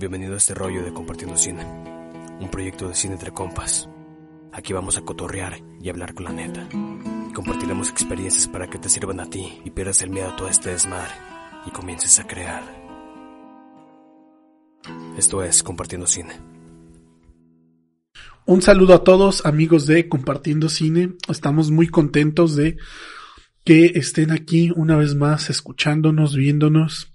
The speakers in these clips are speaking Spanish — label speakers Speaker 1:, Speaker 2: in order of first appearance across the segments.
Speaker 1: Bienvenido a este rollo de Compartiendo Cine, un proyecto de cine entre compas. Aquí vamos a cotorrear y hablar con la neta. Compartiremos experiencias para que te sirvan a ti y pierdas el miedo a todo este desmadre y comiences a crear. Esto es Compartiendo Cine.
Speaker 2: Un saludo a todos amigos de Compartiendo Cine. Estamos muy contentos de que estén aquí una vez más escuchándonos, viéndonos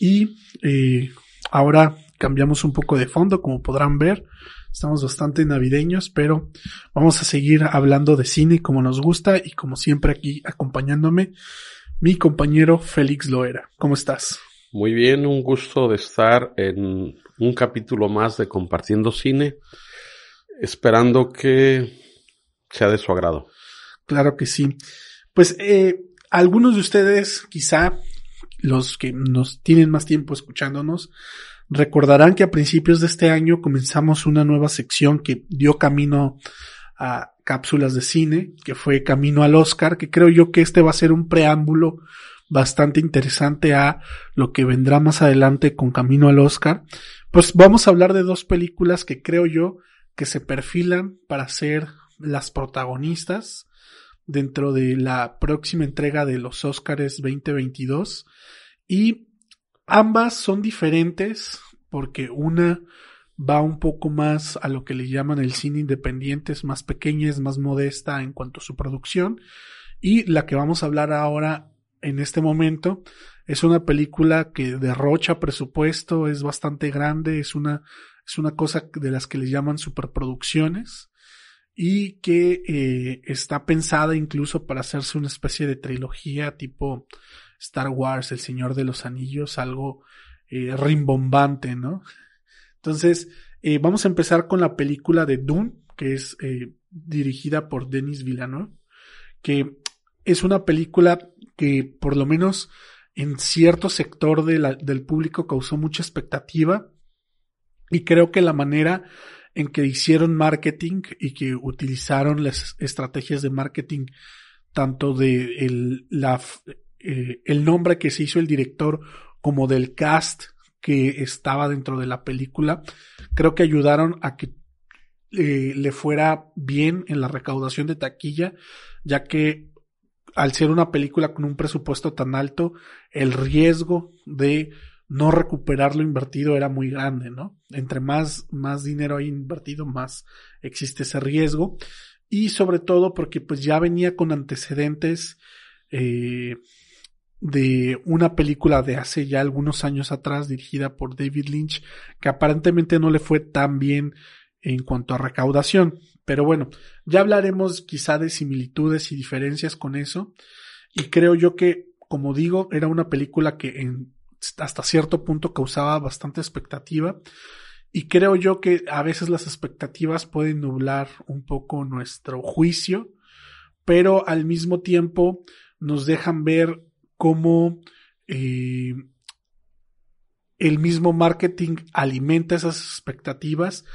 Speaker 2: y eh, ahora cambiamos un poco de fondo como podrán ver. Estamos bastante navideños, pero vamos a seguir hablando de cine como nos gusta y como siempre aquí acompañándome mi compañero Félix Loera. ¿Cómo estás?
Speaker 3: Muy bien, un gusto de estar en un capítulo más de Compartiendo Cine, esperando que sea de su agrado.
Speaker 2: Claro que sí. Pues eh, algunos de ustedes, quizá los que nos tienen más tiempo escuchándonos, recordarán que a principios de este año comenzamos una nueva sección que dio camino a cápsulas de cine, que fue Camino al Oscar, que creo yo que este va a ser un preámbulo bastante interesante a lo que vendrá más adelante con Camino al Oscar. Pues vamos a hablar de dos películas que creo yo que se perfilan para ser las protagonistas dentro de la próxima entrega de los Oscars 2022 y ambas son diferentes porque una va un poco más a lo que le llaman el cine independiente, es más pequeña, es más modesta en cuanto a su producción. Y la que vamos a hablar ahora en este momento es una película que derrocha presupuesto, es bastante grande, es una es una cosa de las que le llaman superproducciones y que eh, está pensada incluso para hacerse una especie de trilogía tipo Star Wars, El Señor de los Anillos, algo eh, rimbombante, ¿no? Entonces, eh, vamos a empezar con la película de Dune, que es eh, dirigida por Denis Villeneuve, que es una película que por lo menos en cierto sector del público causó mucha expectativa y creo que la manera en que hicieron marketing y que utilizaron las estrategias de marketing tanto de el, la, el nombre que se hizo el director como del cast que estaba dentro de la película, creo que ayudaron a que eh, le fuera bien en la recaudación de taquilla, ya que al ser una película con un presupuesto tan alto, el riesgo de no recuperar lo invertido era muy grande, ¿no? Entre más, más dinero hay invertido, más existe ese riesgo. Y sobre todo porque pues ya venía con antecedentes eh, de una película de hace ya algunos años atrás dirigida por David Lynch que aparentemente no le fue tan bien en cuanto a recaudación. Pero bueno, ya hablaremos quizá de similitudes y diferencias con eso. Y creo yo que, como digo, era una película que en hasta cierto punto causaba bastante expectativa y creo yo que a veces las expectativas pueden nublar un poco nuestro juicio, pero al mismo tiempo nos dejan ver cómo eh, el mismo marketing alimenta esas expectativas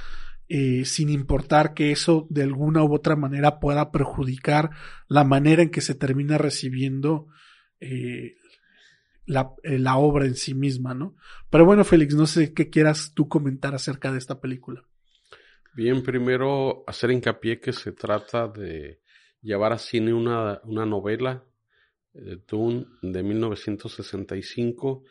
Speaker 2: eh, sin importar que eso de alguna u otra manera pueda perjudicar la manera en que se termina recibiendo eh, la, la, obra en sí misma, ¿no? Pero bueno, Félix, no sé qué quieras tú comentar acerca de esta película.
Speaker 3: Bien, primero hacer hincapié que se trata de llevar a cine una, una novela de eh, Dune de 1965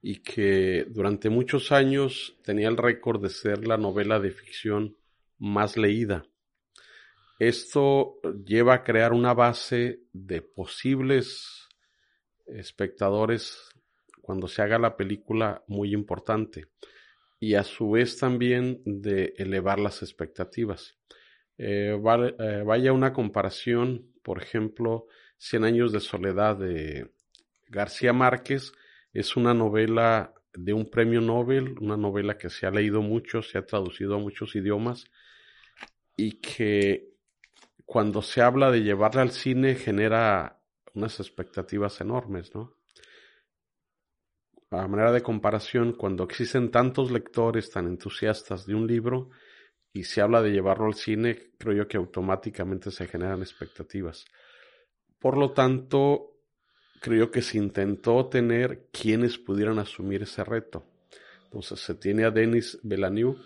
Speaker 3: y que durante muchos años tenía el récord de ser la novela de ficción más leída. Esto lleva a crear una base de posibles espectadores cuando se haga la película muy importante y a su vez también de elevar las expectativas. Eh, eh, vaya una comparación, por ejemplo, Cien años de soledad de García Márquez es una novela de un premio Nobel, una novela que se ha leído mucho, se ha traducido a muchos idiomas y que cuando se habla de llevarla al cine genera unas expectativas enormes, ¿no? A manera de comparación, cuando existen tantos lectores tan entusiastas de un libro y se habla de llevarlo al cine, creo yo que automáticamente se generan expectativas. Por lo tanto, creo que se intentó tener quienes pudieran asumir ese reto. pues se tiene a Denis Villeneuve,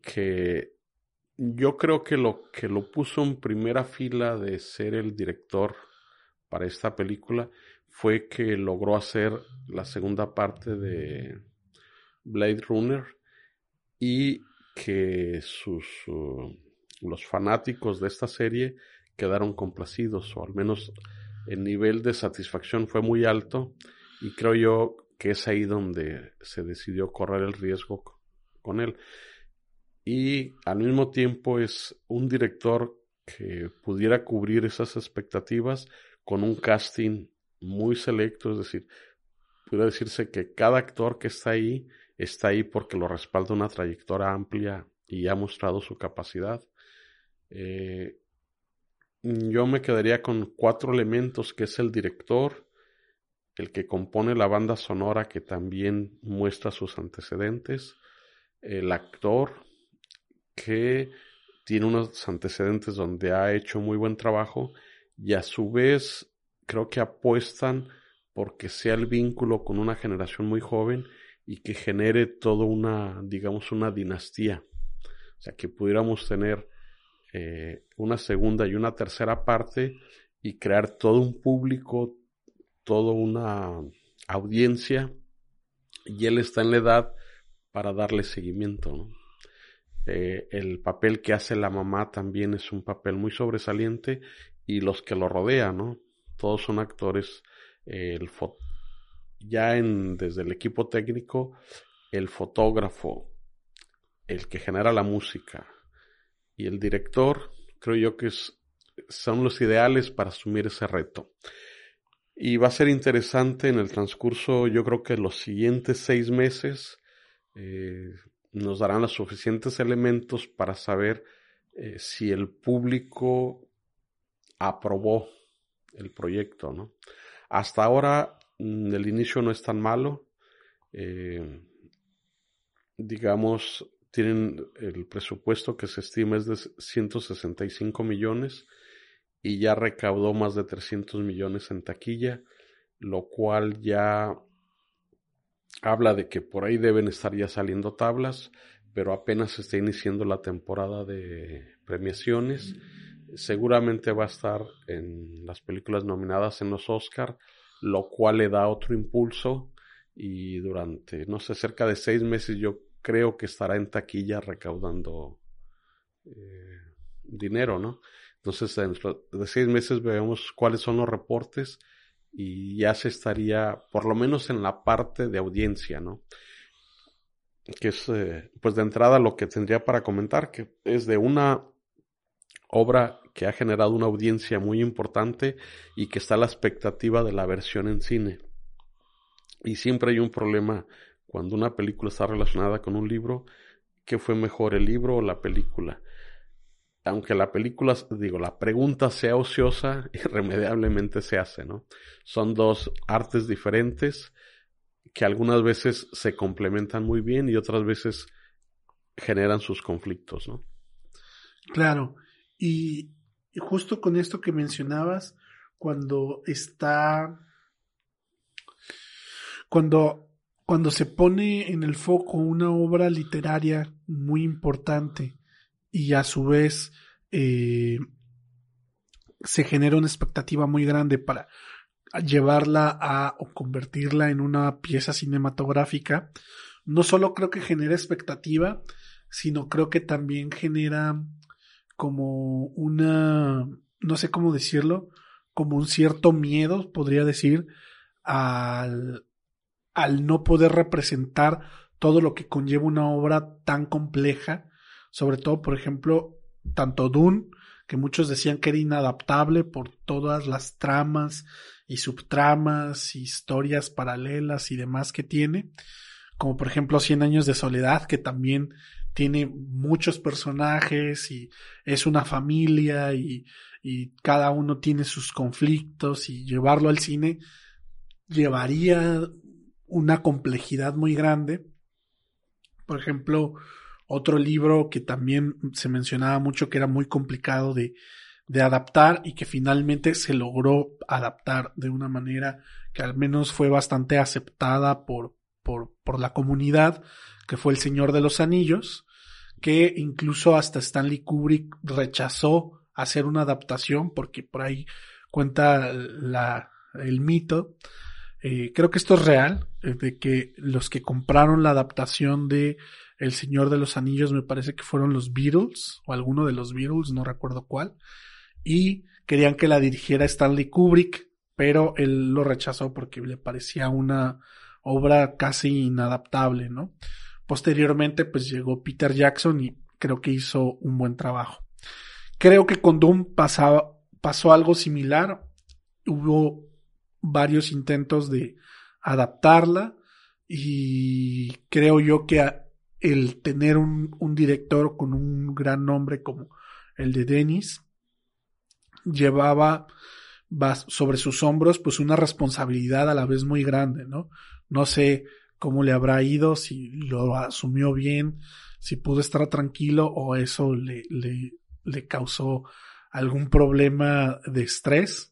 Speaker 3: que yo creo que lo que lo puso en primera fila de ser el director para esta película fue que logró hacer la segunda parte de Blade Runner y que sus los fanáticos de esta serie quedaron complacidos o al menos el nivel de satisfacción fue muy alto y creo yo que es ahí donde se decidió correr el riesgo con él. Y al mismo tiempo es un director que pudiera cubrir esas expectativas con un casting muy selecto, es decir, puede decirse que cada actor que está ahí está ahí porque lo respalda una trayectoria amplia y ha mostrado su capacidad. Eh, yo me quedaría con cuatro elementos, que es el director, el que compone la banda sonora que también muestra sus antecedentes, el actor que tiene unos antecedentes donde ha hecho muy buen trabajo y a su vez creo que apuestan porque sea el vínculo con una generación muy joven y que genere toda una, digamos, una dinastía. O sea, que pudiéramos tener eh, una segunda y una tercera parte y crear todo un público, toda una audiencia y él está en la edad para darle seguimiento. Eh, el papel que hace la mamá también es un papel muy sobresaliente y los que lo rodean, ¿no? Todos son actores. Eh, el ya en, desde el equipo técnico, el fotógrafo, el que genera la música, y el director, creo yo que son los ideales para asumir ese reto. Y va a ser interesante en el transcurso, yo creo que los siguientes seis meses eh, nos darán los suficientes elementos para saber eh, si el público aprobó el proyecto, ¿no? Hasta ahora mm, el inicio no es tan malo. Eh, digamos, tienen el presupuesto que se estima es de 165 millones y ya recaudó más de 300 millones en taquilla, lo cual ya habla de que por ahí deben estar ya saliendo tablas, pero apenas se está iniciando la temporada de premiaciones. Seguramente va a estar en las películas nominadas en los Oscar, lo cual le da otro impulso y durante, no sé, cerca de seis meses yo creo que estará en taquilla recaudando eh, dinero, ¿no? Entonces, dentro de seis meses vemos cuáles son los reportes y ya se estaría, por lo menos en la parte de audiencia, ¿no? Que es, eh, pues de entrada lo que tendría para comentar, que es de una obra que ha generado una audiencia muy importante y que está la expectativa de la versión en cine. Y siempre hay un problema cuando una película está relacionada con un libro, ¿qué fue mejor, el libro o la película? Aunque la película, digo, la pregunta sea ociosa, irremediablemente se hace, ¿no? Son dos artes diferentes que algunas veces se complementan muy bien y otras veces generan sus conflictos, ¿no?
Speaker 2: Claro. Y justo con esto que mencionabas, cuando está, cuando cuando se pone en el foco una obra literaria muy importante y a su vez eh, se genera una expectativa muy grande para llevarla a o convertirla en una pieza cinematográfica, no solo creo que genera expectativa, sino creo que también genera como una, no sé cómo decirlo, como un cierto miedo, podría decir, al, al no poder representar todo lo que conlleva una obra tan compleja, sobre todo, por ejemplo, tanto Dune, que muchos decían que era inadaptable por todas las tramas y subtramas, historias paralelas y demás que tiene, como por ejemplo Cien años de soledad, que también tiene muchos personajes y es una familia y, y cada uno tiene sus conflictos y llevarlo al cine llevaría una complejidad muy grande. Por ejemplo, otro libro que también se mencionaba mucho que era muy complicado de, de adaptar y que finalmente se logró adaptar de una manera que al menos fue bastante aceptada por, por, por la comunidad, que fue El Señor de los Anillos, que incluso hasta Stanley Kubrick rechazó hacer una adaptación porque por ahí cuenta la, el mito. Eh, creo que esto es real, eh, de que los que compraron la adaptación de El Señor de los Anillos me parece que fueron los Beatles o alguno de los Beatles, no recuerdo cuál, y querían que la dirigiera Stanley Kubrick, pero él lo rechazó porque le parecía una obra casi inadaptable, ¿no? Posteriormente, pues llegó Peter Jackson y creo que hizo un buen trabajo. Creo que con Doom pasaba, pasó algo similar. Hubo varios intentos de adaptarla y creo yo que el tener un, director con un gran nombre como el de Dennis llevaba sobre sus hombros pues una responsabilidad a la vez muy grande, ¿no? No sé cómo le habrá ido, si lo asumió bien, si pudo estar tranquilo o eso le, le causó algún problema de estrés,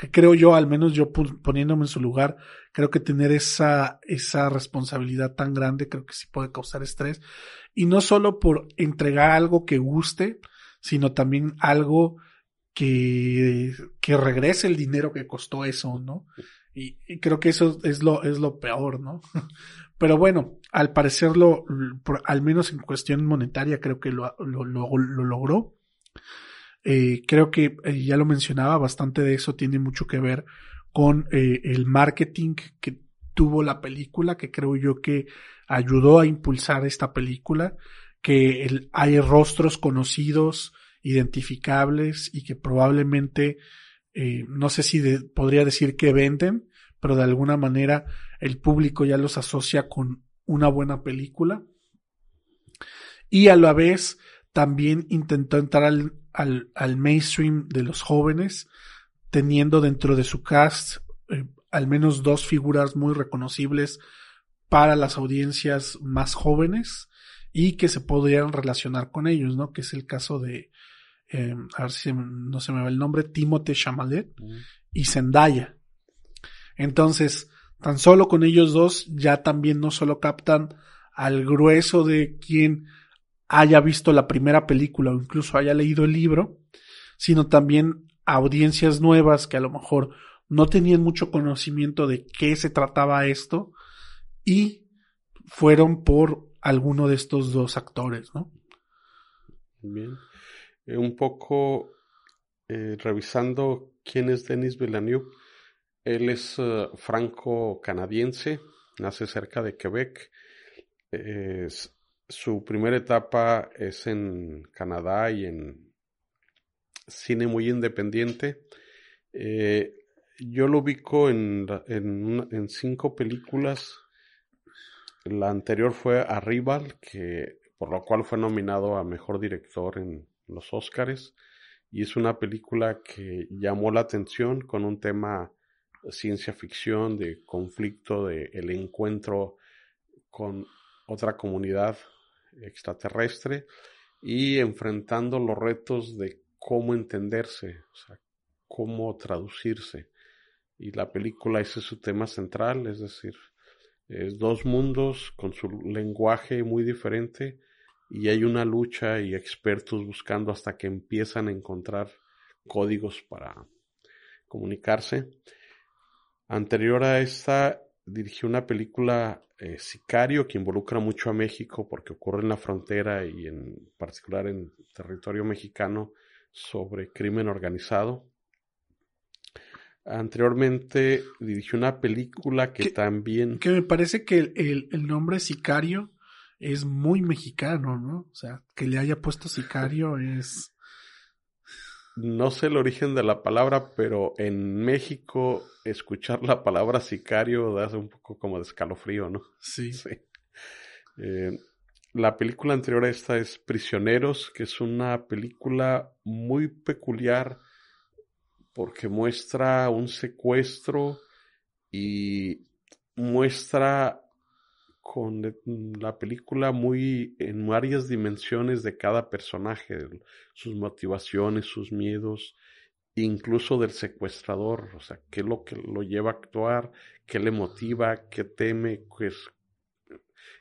Speaker 2: que creo yo, al menos yo poniéndome en su lugar, creo que tener esa, esa responsabilidad tan grande creo que sí puede causar estrés. Y no solo por entregar algo que guste, sino también algo que, que regrese el dinero que costó eso, ¿no? Y, creo que eso es lo, es lo peor, ¿no? Pero bueno, al parecerlo, al menos en cuestión monetaria, creo que lo, lo, lo, logró. Eh, creo que eh, ya lo mencionaba, bastante de eso tiene mucho que ver con eh, el marketing que tuvo la película, que creo yo que ayudó a impulsar esta película, que hay rostros conocidos, identificables y que probablemente, eh, no sé si podría decir que venden, pero de alguna manera el público ya los asocia con una buena película. Y a la vez también intentó entrar al, al, al mainstream de los jóvenes, teniendo dentro de su cast eh, al menos dos figuras muy reconocibles para las audiencias más jóvenes y que se podrían relacionar con ellos, ¿no? Que es el caso de, eh, a ver si no se me va el nombre, Timothée Chamalet y Zendaya. Entonces, tan solo con ellos dos ya también no solo captan al grueso de quien haya visto la primera película o incluso haya leído el libro, sino también audiencias nuevas que a lo mejor no tenían mucho conocimiento de qué se trataba esto y fueron por alguno de estos dos actores, ¿no?
Speaker 3: Bien. Eh, un poco eh, revisando quién es Denis Villeneuve. Él es eh, franco-canadiense, nace cerca de Quebec. Su primera etapa es en Canadá y en cine muy independiente. yo lo ubico en, en cinco películas la anterior fue Arrival, que por lo cual fue nominado a mejor director en los Oscars y es una película que llamó la atención con un tema ciencia ficción, de conflicto, de el encuentro con otra comunidad extraterrestre y enfrentando los retos de cómo entenderse, o sea, cómo traducirse. Y la película ese es su tema central, es decir, es dos mundos con su lenguaje muy diferente y hay una lucha y expertos buscando hasta que empiezan a encontrar códigos para comunicarse. Anterior a esta, dirigió una película eh, Sicario que involucra mucho a México porque ocurre en la frontera y en particular en territorio mexicano sobre crimen organizado. Anteriormente dirigió una película que, también...
Speaker 2: Que me parece que el, el, nombre Sicario es muy mexicano, ¿no? O sea, que le haya puesto Sicario es...
Speaker 3: No sé el origen de la palabra, pero en México escuchar la palabra sicario da un poco como de escalofrío, ¿no?
Speaker 2: Sí. sí.
Speaker 3: Eh, la película anterior a esta es Prisioneros, que es una película muy peculiar porque muestra un secuestro y muestra con la película muy en varias dimensiones de cada personaje, sus motivaciones, sus miedos, incluso del secuestrador, o sea, qué es lo que lo lleva a actuar, qué le motiva, qué teme, pues,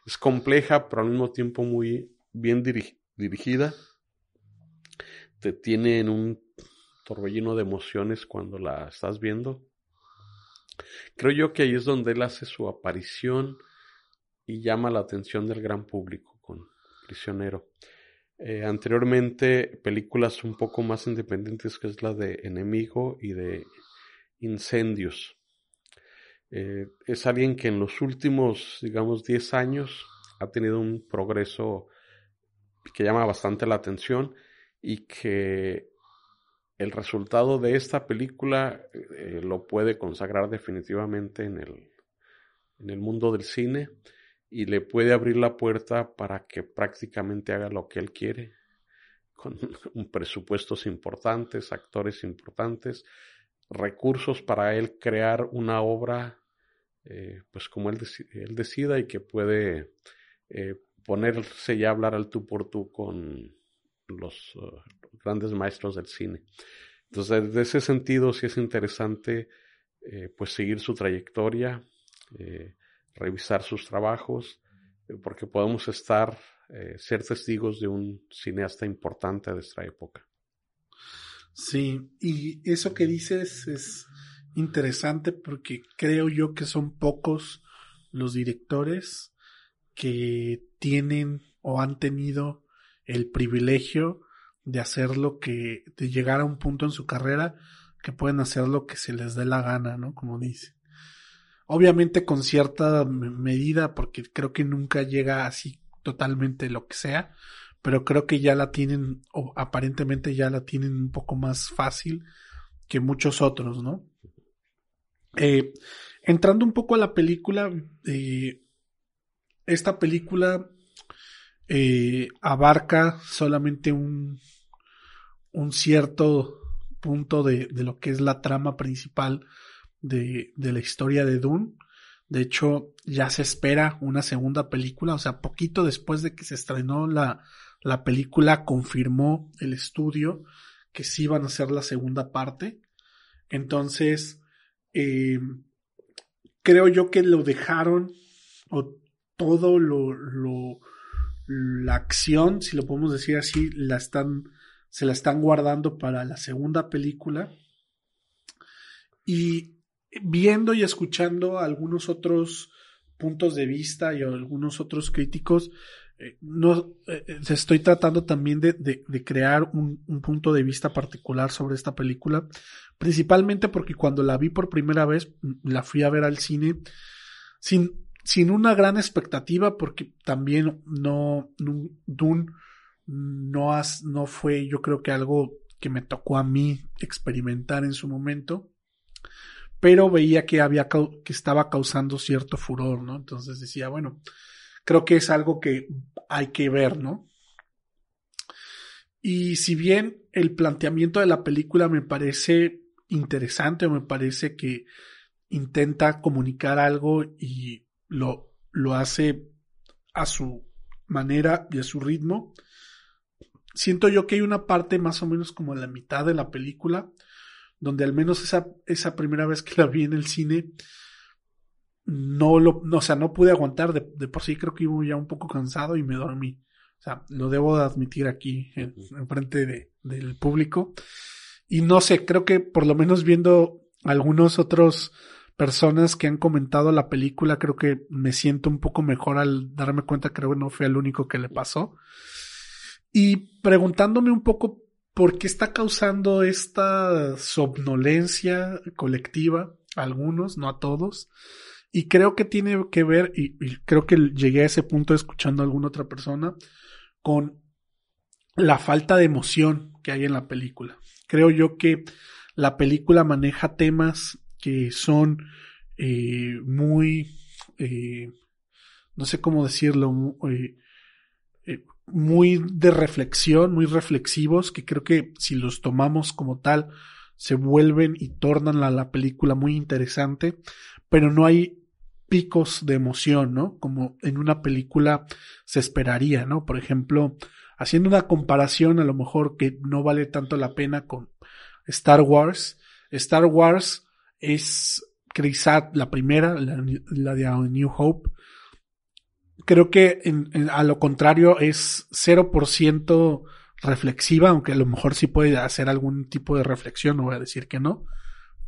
Speaker 3: es compleja, pero al mismo tiempo muy bien dirigida. Te tiene en un torbellino de emociones cuando la estás viendo. Creo yo que ahí es donde él hace su aparición y llama la atención del gran público con Prisionero. Eh, anteriormente, películas un poco más independientes, que es la de Enemigo y de Incendios. Eh, es alguien que en los últimos, digamos, 10 años ha tenido un progreso que llama bastante la atención y que el resultado de esta película eh, lo puede consagrar definitivamente en el, en el mundo del cine y le puede abrir la puerta para que prácticamente haga lo que él quiere, con presupuestos importantes, actores importantes, recursos para él crear una obra eh, pues como él, decida y que puede eh, ponerse ya a hablar al tú por tú con los uh, grandes maestros del cine. Entonces, desde ese sentido sí es interesante eh, pues seguir su trayectoria, revisar sus trabajos, porque podemos estar, ser testigos de un cineasta importante de esta época.
Speaker 2: Sí, y eso que dices es interesante porque creo yo que son pocos los directores que tienen o han tenido el privilegio de hacer lo que, de llegar a un punto en su carrera que pueden hacer lo que se les dé la gana, ¿no? Como dice. Obviamente con cierta medida, porque creo que nunca llega así totalmente lo que sea, pero creo que ya la tienen, o aparentemente ya la tienen un poco más fácil que muchos otros, ¿no? Eh, entrando un poco a la película, eh, esta película eh, abarca solamente un, un cierto punto de, de, lo que es la trama principal de, de la historia de Dune. De hecho, ya se espera una segunda película, o sea, poquito después de que se estrenó la, la película, confirmó el estudio que sí iban a hacer la segunda parte. Entonces, eh, creo yo que lo dejaron, o todo lo, lo, la acción, si lo podemos decir así, la están, se la están guardando para la segunda película. Y viendo y escuchando algunos otros puntos de vista y algunos otros críticos, eh, no eh, eh, estoy tratando también de, de, crear un, un, punto de vista particular sobre esta película, principalmente porque cuando la vi por primera vez, mm, la fui a ver al cine sin, sin una gran expectativa, porque también no, no Dune no, has, no fue, yo creo que algo que me tocó a mí experimentar en su momento, pero veía que había, que estaba causando cierto furor, ¿no? Entonces decía, bueno, creo que es algo que hay que ver, ¿no? Y si bien el planteamiento de la película me parece interesante o me parece que intenta comunicar algo y lo, lo hace a su manera y a su ritmo, siento yo que hay una parte más o menos como la mitad de la película, donde al menos esa, esa primera vez que la vi en el cine, no lo, no, o sea, no pude aguantar, de, de, por sí creo que iba ya un poco cansado y me dormí. O sea, lo debo de admitir aquí en, frente de, del público. Y no sé, creo que por lo menos viendo algunos otros personas que han comentado la película, creo que me siento un poco mejor al darme cuenta, creo que no fue el único que le pasó. Y preguntándome un poco por qué está causando esta somnolencia colectiva a algunos, no a todos. Y creo que tiene que ver, y, creo que llegué a ese punto escuchando a alguna otra persona, con la falta de emoción que hay en la película. Creo yo que la película maneja temas que son eh, muy, eh, no sé cómo decirlo, eh, muy de reflexión, muy reflexivos, que creo que si los tomamos como tal, se vuelven y tornan a la película muy interesante, pero no hay picos de emoción, ¿no? Como en una película se esperaría, ¿no? Por ejemplo, haciendo una comparación a lo mejor que no vale tanto la pena con Star Wars. Star Wars es quizá la primera, la, de New Hope, creo que a lo contrario es 0% reflexiva, aunque a lo mejor sí puede hacer algún tipo de reflexión, no voy a decir que no,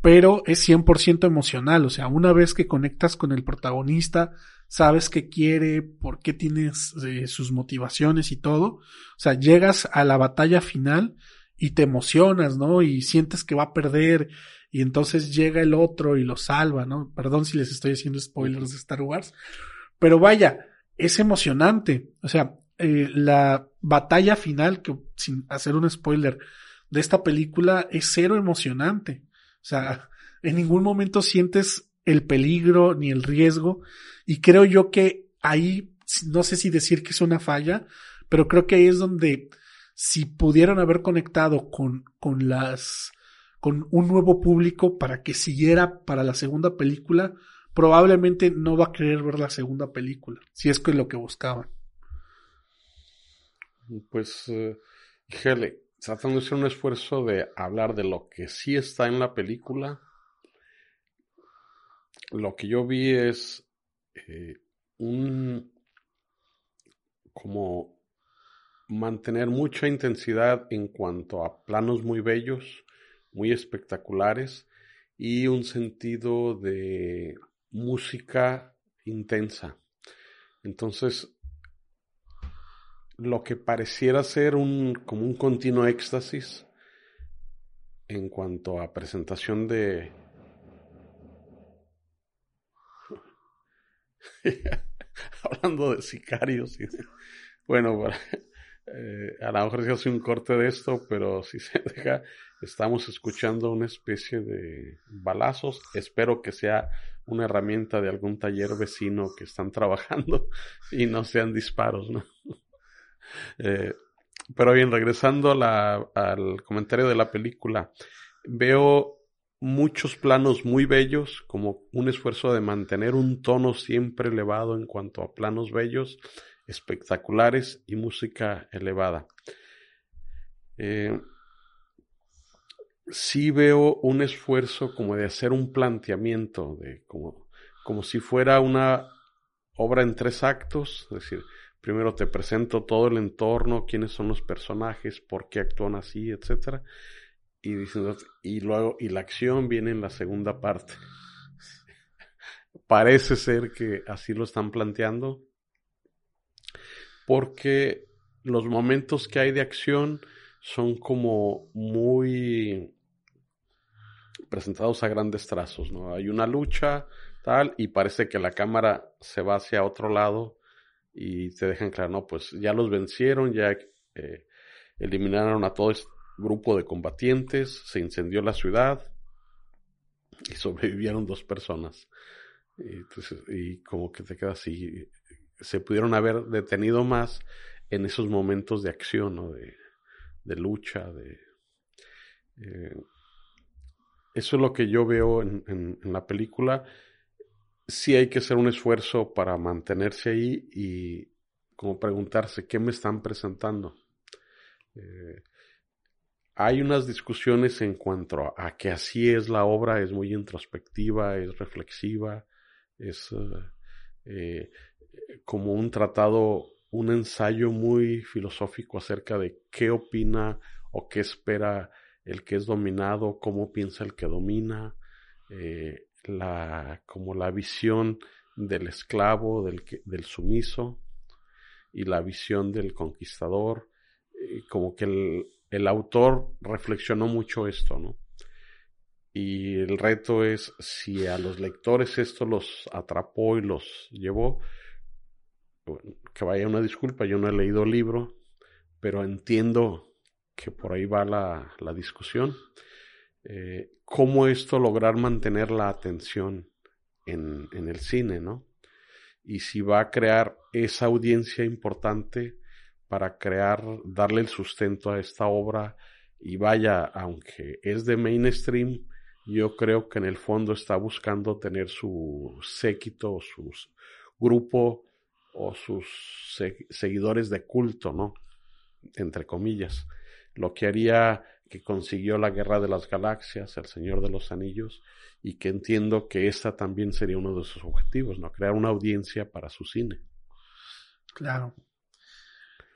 Speaker 2: pero es 100% emocional, o sea, una vez que conectas con el protagonista, sabes qué quiere, por qué tienes eh, sus motivaciones y todo, o sea, llegas a la batalla final y te emocionas, ¿no? Y sientes que va a perder y entonces llega el otro y lo salva, ¿no? Perdón si les estoy haciendo spoilers de Star Wars, pero vaya, es emocionante, o sea, eh, la batalla final, que sin hacer un spoiler, de esta película es cero emocionante. O sea, en ningún momento sientes el peligro ni el riesgo. Y creo yo que ahí, no sé si decir que es una falla, pero creo que ahí es donde si pudieran haber conectado con, con las, con un nuevo público para que siguiera para la segunda película, probablemente no va a querer ver la segunda película, si es que es lo que buscaban.
Speaker 3: Pues, uh, tratando de hacer un esfuerzo de hablar de lo que sí está en la película, lo que yo vi es eh, un como mantener mucha intensidad en cuanto a planos muy bellos, muy espectaculares y un sentido de música intensa. Entonces, lo que pareciera ser un, como un continuo éxtasis en cuanto a presentación de... Hablando de sicarios. Bueno, eh, a lo mejor se hace un corte de esto, pero si se deja, estamos escuchando una especie de balazos. Espero que sea una herramienta de algún taller vecino que están trabajando y no sean disparos, ¿no? Eh, pero bien, regresando al comentario de la película, veo muchos planos muy bellos, como un esfuerzo de mantener un tono siempre elevado en cuanto a planos bellos, espectaculares y música elevada. Eh, sí veo un esfuerzo como de hacer un planteamiento, de como, como si fuera una obra en tres actos, es decir, Primero te presento todo el entorno, quiénes son los personajes, por qué actúan así, etcétera. Y y luego, y la acción viene en la segunda parte. Parece ser que así lo están planteando. Porque los momentos que hay de acción son como muy presentados a grandes trazos, ¿no? Hay una lucha, tal, y parece que la cámara se va hacia otro lado y te dejan claro, no, pues ya los vencieron, ya eh, eliminaron a todo este grupo de combatientes, se incendió la ciudad y sobrevivieron dos personas. Y, como que te queda así, se pudieron haber detenido más en esos momentos de acción, ¿no? de, de lucha, de... Eh, eso es lo que yo veo en, en la película sí hay que hacer un esfuerzo para mantenerse ahí y como preguntarse qué me están presentando. Eh, hay unas discusiones en cuanto a, que así es la obra, es muy introspectiva, es reflexiva, es eh, como un tratado, un ensayo muy filosófico acerca de qué opina o qué espera el que es dominado, cómo piensa el que domina. Eh, la, como la visión del esclavo, del, sumiso y la visión del conquistador, como que el, el autor reflexionó mucho esto, ¿no? Y el reto es si a los lectores esto los atrapó y los llevó, que vaya una disculpa, yo no he leído el libro, pero entiendo que por ahí va la, la discusión. Eh, cómo esto lograr mantener la atención en, en, el cine, ¿no? Y si va a crear esa audiencia importante para crear, darle el sustento a esta obra y vaya, aunque es de mainstream, yo creo que en el fondo está buscando tener su séquito, su grupo o sus seguidores de culto, ¿no? Entre comillas. Lo que haría que consiguió la Guerra de las Galaxias, El Señor de los Anillos, y que entiendo que esa también sería uno de sus objetivos, ¿no? Crear una audiencia para su cine.
Speaker 2: Claro.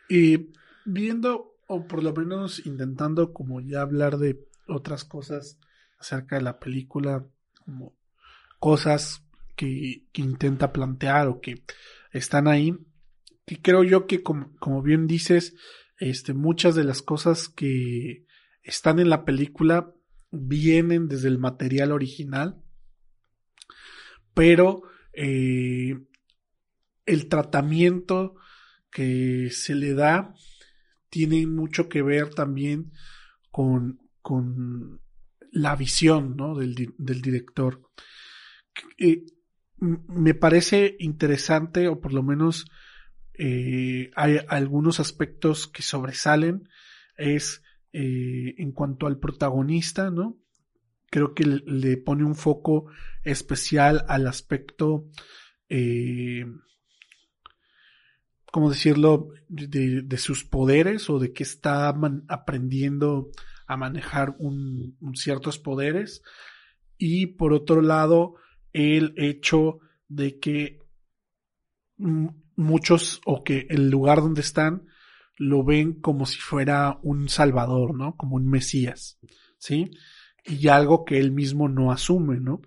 Speaker 2: Y viendo, o por lo menos intentando como ya hablar de otras cosas acerca de la película, como cosas que, que intenta plantear o que están ahí, y creo yo que como, como bien dices, este, muchas de las cosas que están en la película vienen desde el material original, pero eh, el tratamiento que se le da tiene mucho que ver también con, con la visión ¿no? del, del, director. Eh, me parece interesante, o por lo menos eh, hay algunos aspectos que sobresalen, es eh, en cuanto al protagonista, ¿no? Creo que le, pone un foco especial al aspecto, eh, ¿cómo decirlo?, de, sus poderes o de que está aprendiendo a manejar un, ciertos poderes. Y por otro lado, el hecho de que muchos o que el lugar donde están lo ven como si fuera un salvador, ¿no? Como un mesías, ¿sí? Y algo que él mismo no asume, ¿no?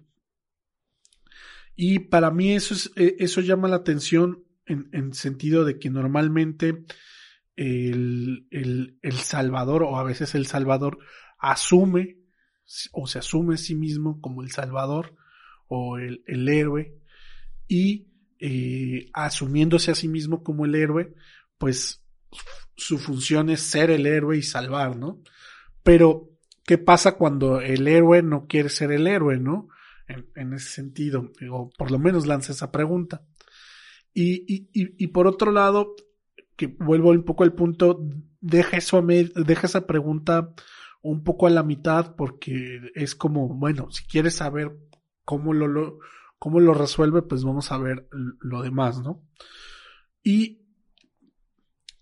Speaker 2: Y para mí eso, es, e, eso llama la atención en, en sentido de que normalmente el, el, el, Salvador o a veces el Salvador asume o se asume a sí mismo como el Salvador o el, el héroe y eh, asumiéndose a sí mismo como el héroe, pues su función es ser el héroe y salvar, ¿no? Pero, ¿qué pasa cuando el héroe no quiere ser el héroe, ¿no? En, ese sentido, o por lo menos lanza esa pregunta. Y, y, y, por otro lado, que vuelvo un poco al punto, deja eso deja esa pregunta un poco a la mitad porque es como, bueno, si quieres saber cómo lo, cómo lo resuelve, pues vamos a ver lo demás, ¿no? Y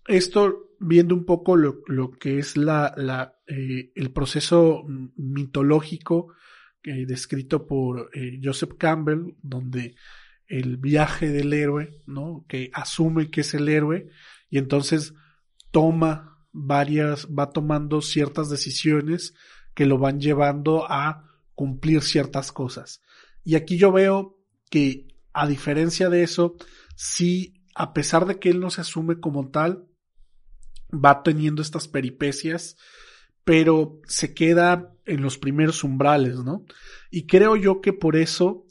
Speaker 2: esto viendo un poco lo, lo que es la, la eh, el proceso mitológico eh, descrito por eh, Joseph Campbell, donde el viaje del héroe, ¿no? Que asume que es el héroe y entonces toma varias, va tomando ciertas decisiones que lo van llevando a cumplir ciertas cosas. Y aquí yo veo que, a diferencia de eso, sí, a pesar de que él no se asume como tal, va teniendo estas peripecias, pero se queda en los primeros umbrales, ¿no? Y creo yo que por eso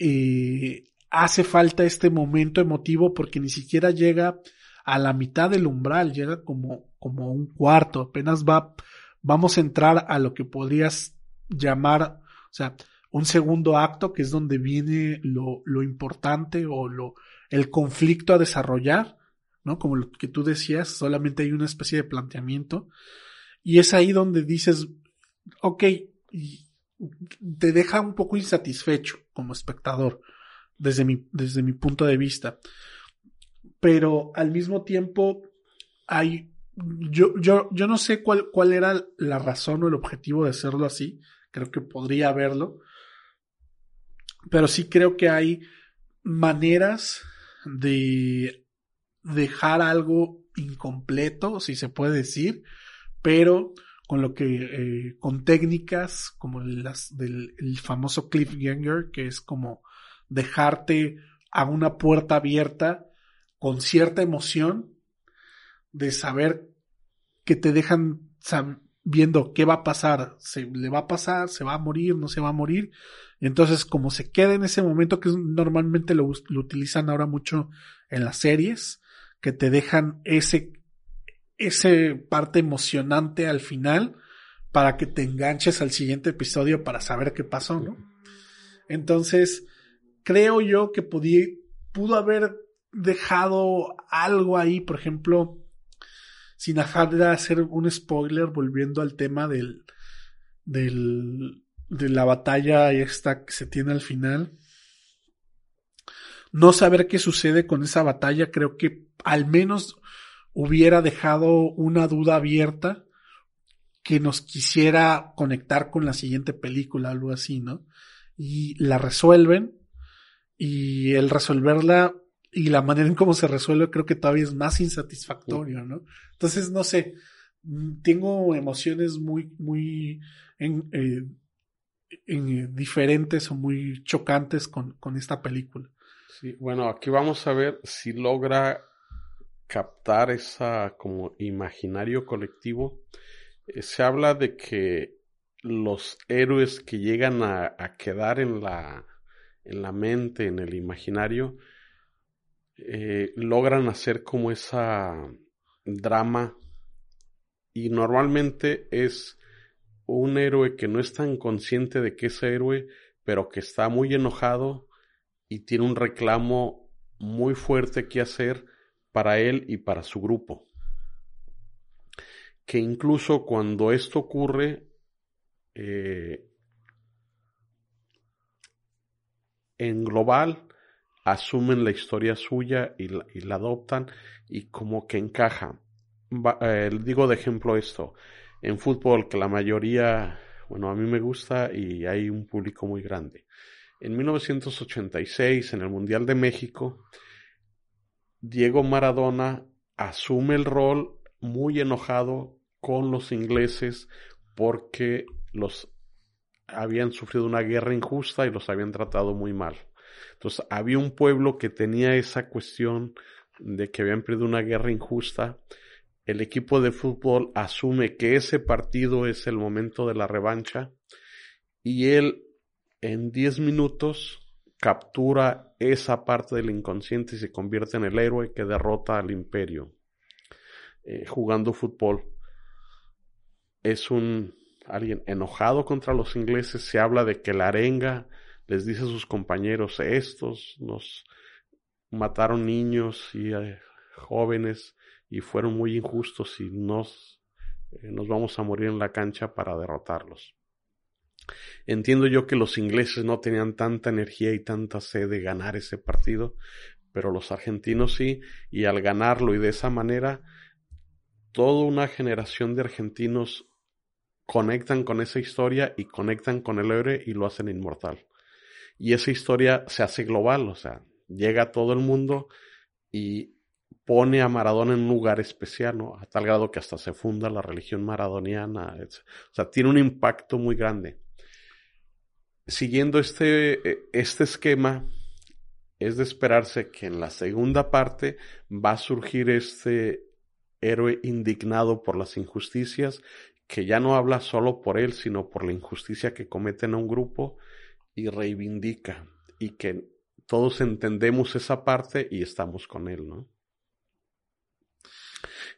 Speaker 2: eh, hace falta este momento emotivo porque ni siquiera llega a la mitad del umbral, llega como, como un cuarto, apenas va, vamos a entrar a lo que podrías llamar, o sea, un segundo acto que es donde viene lo, lo importante o lo, el conflicto a desarrollar, ¿no? Como lo que tú decías, solamente hay una especie de planteamiento. Y es ahí donde dices, ok, te deja un poco insatisfecho como espectador, desde mi, desde mi punto de vista. Pero al mismo tiempo hay, yo, yo, yo no sé cuál, cuál era la razón o el objetivo de hacerlo así. Creo que podría haberlo pero sí creo que hay maneras de dejar algo incompleto, si se puede decir, pero con lo que, eh, con técnicas como las del el famoso cliffhanger, que es como dejarte a una puerta abierta con cierta emoción de saber que te dejan viendo qué va a pasar, se le va a pasar, se va a morir, no se va a morir, entonces, como se queda en ese momento, que normalmente lo, utilizan ahora mucho en las series, que te dejan ese, ese parte emocionante al final para que te enganches al siguiente episodio para saber qué pasó, ¿no? Entonces, creo yo que pudo haber dejado algo ahí, por ejemplo, sin dejar de hacer un spoiler, volviendo al tema del, del, de la batalla esta que se tiene al final. No saber qué sucede con esa batalla creo que al menos hubiera dejado una duda abierta que nos quisiera conectar con la siguiente película, algo así, ¿no? Y la resuelven y el resolverla y la manera en cómo se resuelve creo que todavía es más insatisfactorio, ¿no? Entonces, no sé, mm, tengo emociones muy, muy en, eh, en, diferentes o muy chocantes con, con esta película.
Speaker 3: Sí, bueno, aquí vamos a ver si logra captar esa como imaginario colectivo. Eh, se habla de que los héroes que llegan a, a quedar en la, en la mente, en el imaginario, eh, logran hacer como esa drama y normalmente es un héroe que no es tan consciente de que es héroe, pero que está muy enojado y tiene un reclamo muy fuerte que hacer para él y para su grupo. Que incluso cuando esto ocurre, eh, en global, asumen la historia suya y la, adoptan y como que encaja. Eh, digo de ejemplo esto, en fútbol que la mayoría, bueno, a mí me gusta y hay un público muy grande. En 1986, en el Mundial de México, Diego Maradona asume el rol muy enojado con los ingleses porque los habían sufrido una guerra injusta y los habían tratado muy mal. Entonces, había un pueblo que tenía esa cuestión de que habían perdido una guerra injusta. El equipo de fútbol asume que ese partido es el momento de la revancha y él en 10 minutos captura esa parte del inconsciente y se convierte en el héroe que derrota al imperio eh, jugando fútbol. Es un alguien enojado contra los ingleses, se habla de que la arenga les dice a sus compañeros, estos nos mataron niños y eh, jóvenes y fueron muy injustos y nos, eh, nos vamos a morir en la cancha para derrotarlos. Entiendo yo que los ingleses no tenían tanta energía y tanta sed de ganar ese partido, pero los argentinos sí, y al ganarlo y de esa manera, toda una generación de argentinos conectan con esa historia y conectan con el héroe y lo hacen inmortal y esa historia se hace global, o sea, llega a todo el mundo y pone a Maradona en un lugar especial, ¿no? A tal grado que hasta se funda la religión maradoniana, etc. o sea, tiene un impacto muy grande. Siguiendo este, e, este esquema, es de esperarse que en la segunda parte va a surgir este héroe indignado por las injusticias, que ya no habla solo por él, sino por la injusticia que cometen a un grupo y reivindica y que todos entendemos esa parte y estamos con él, ¿no?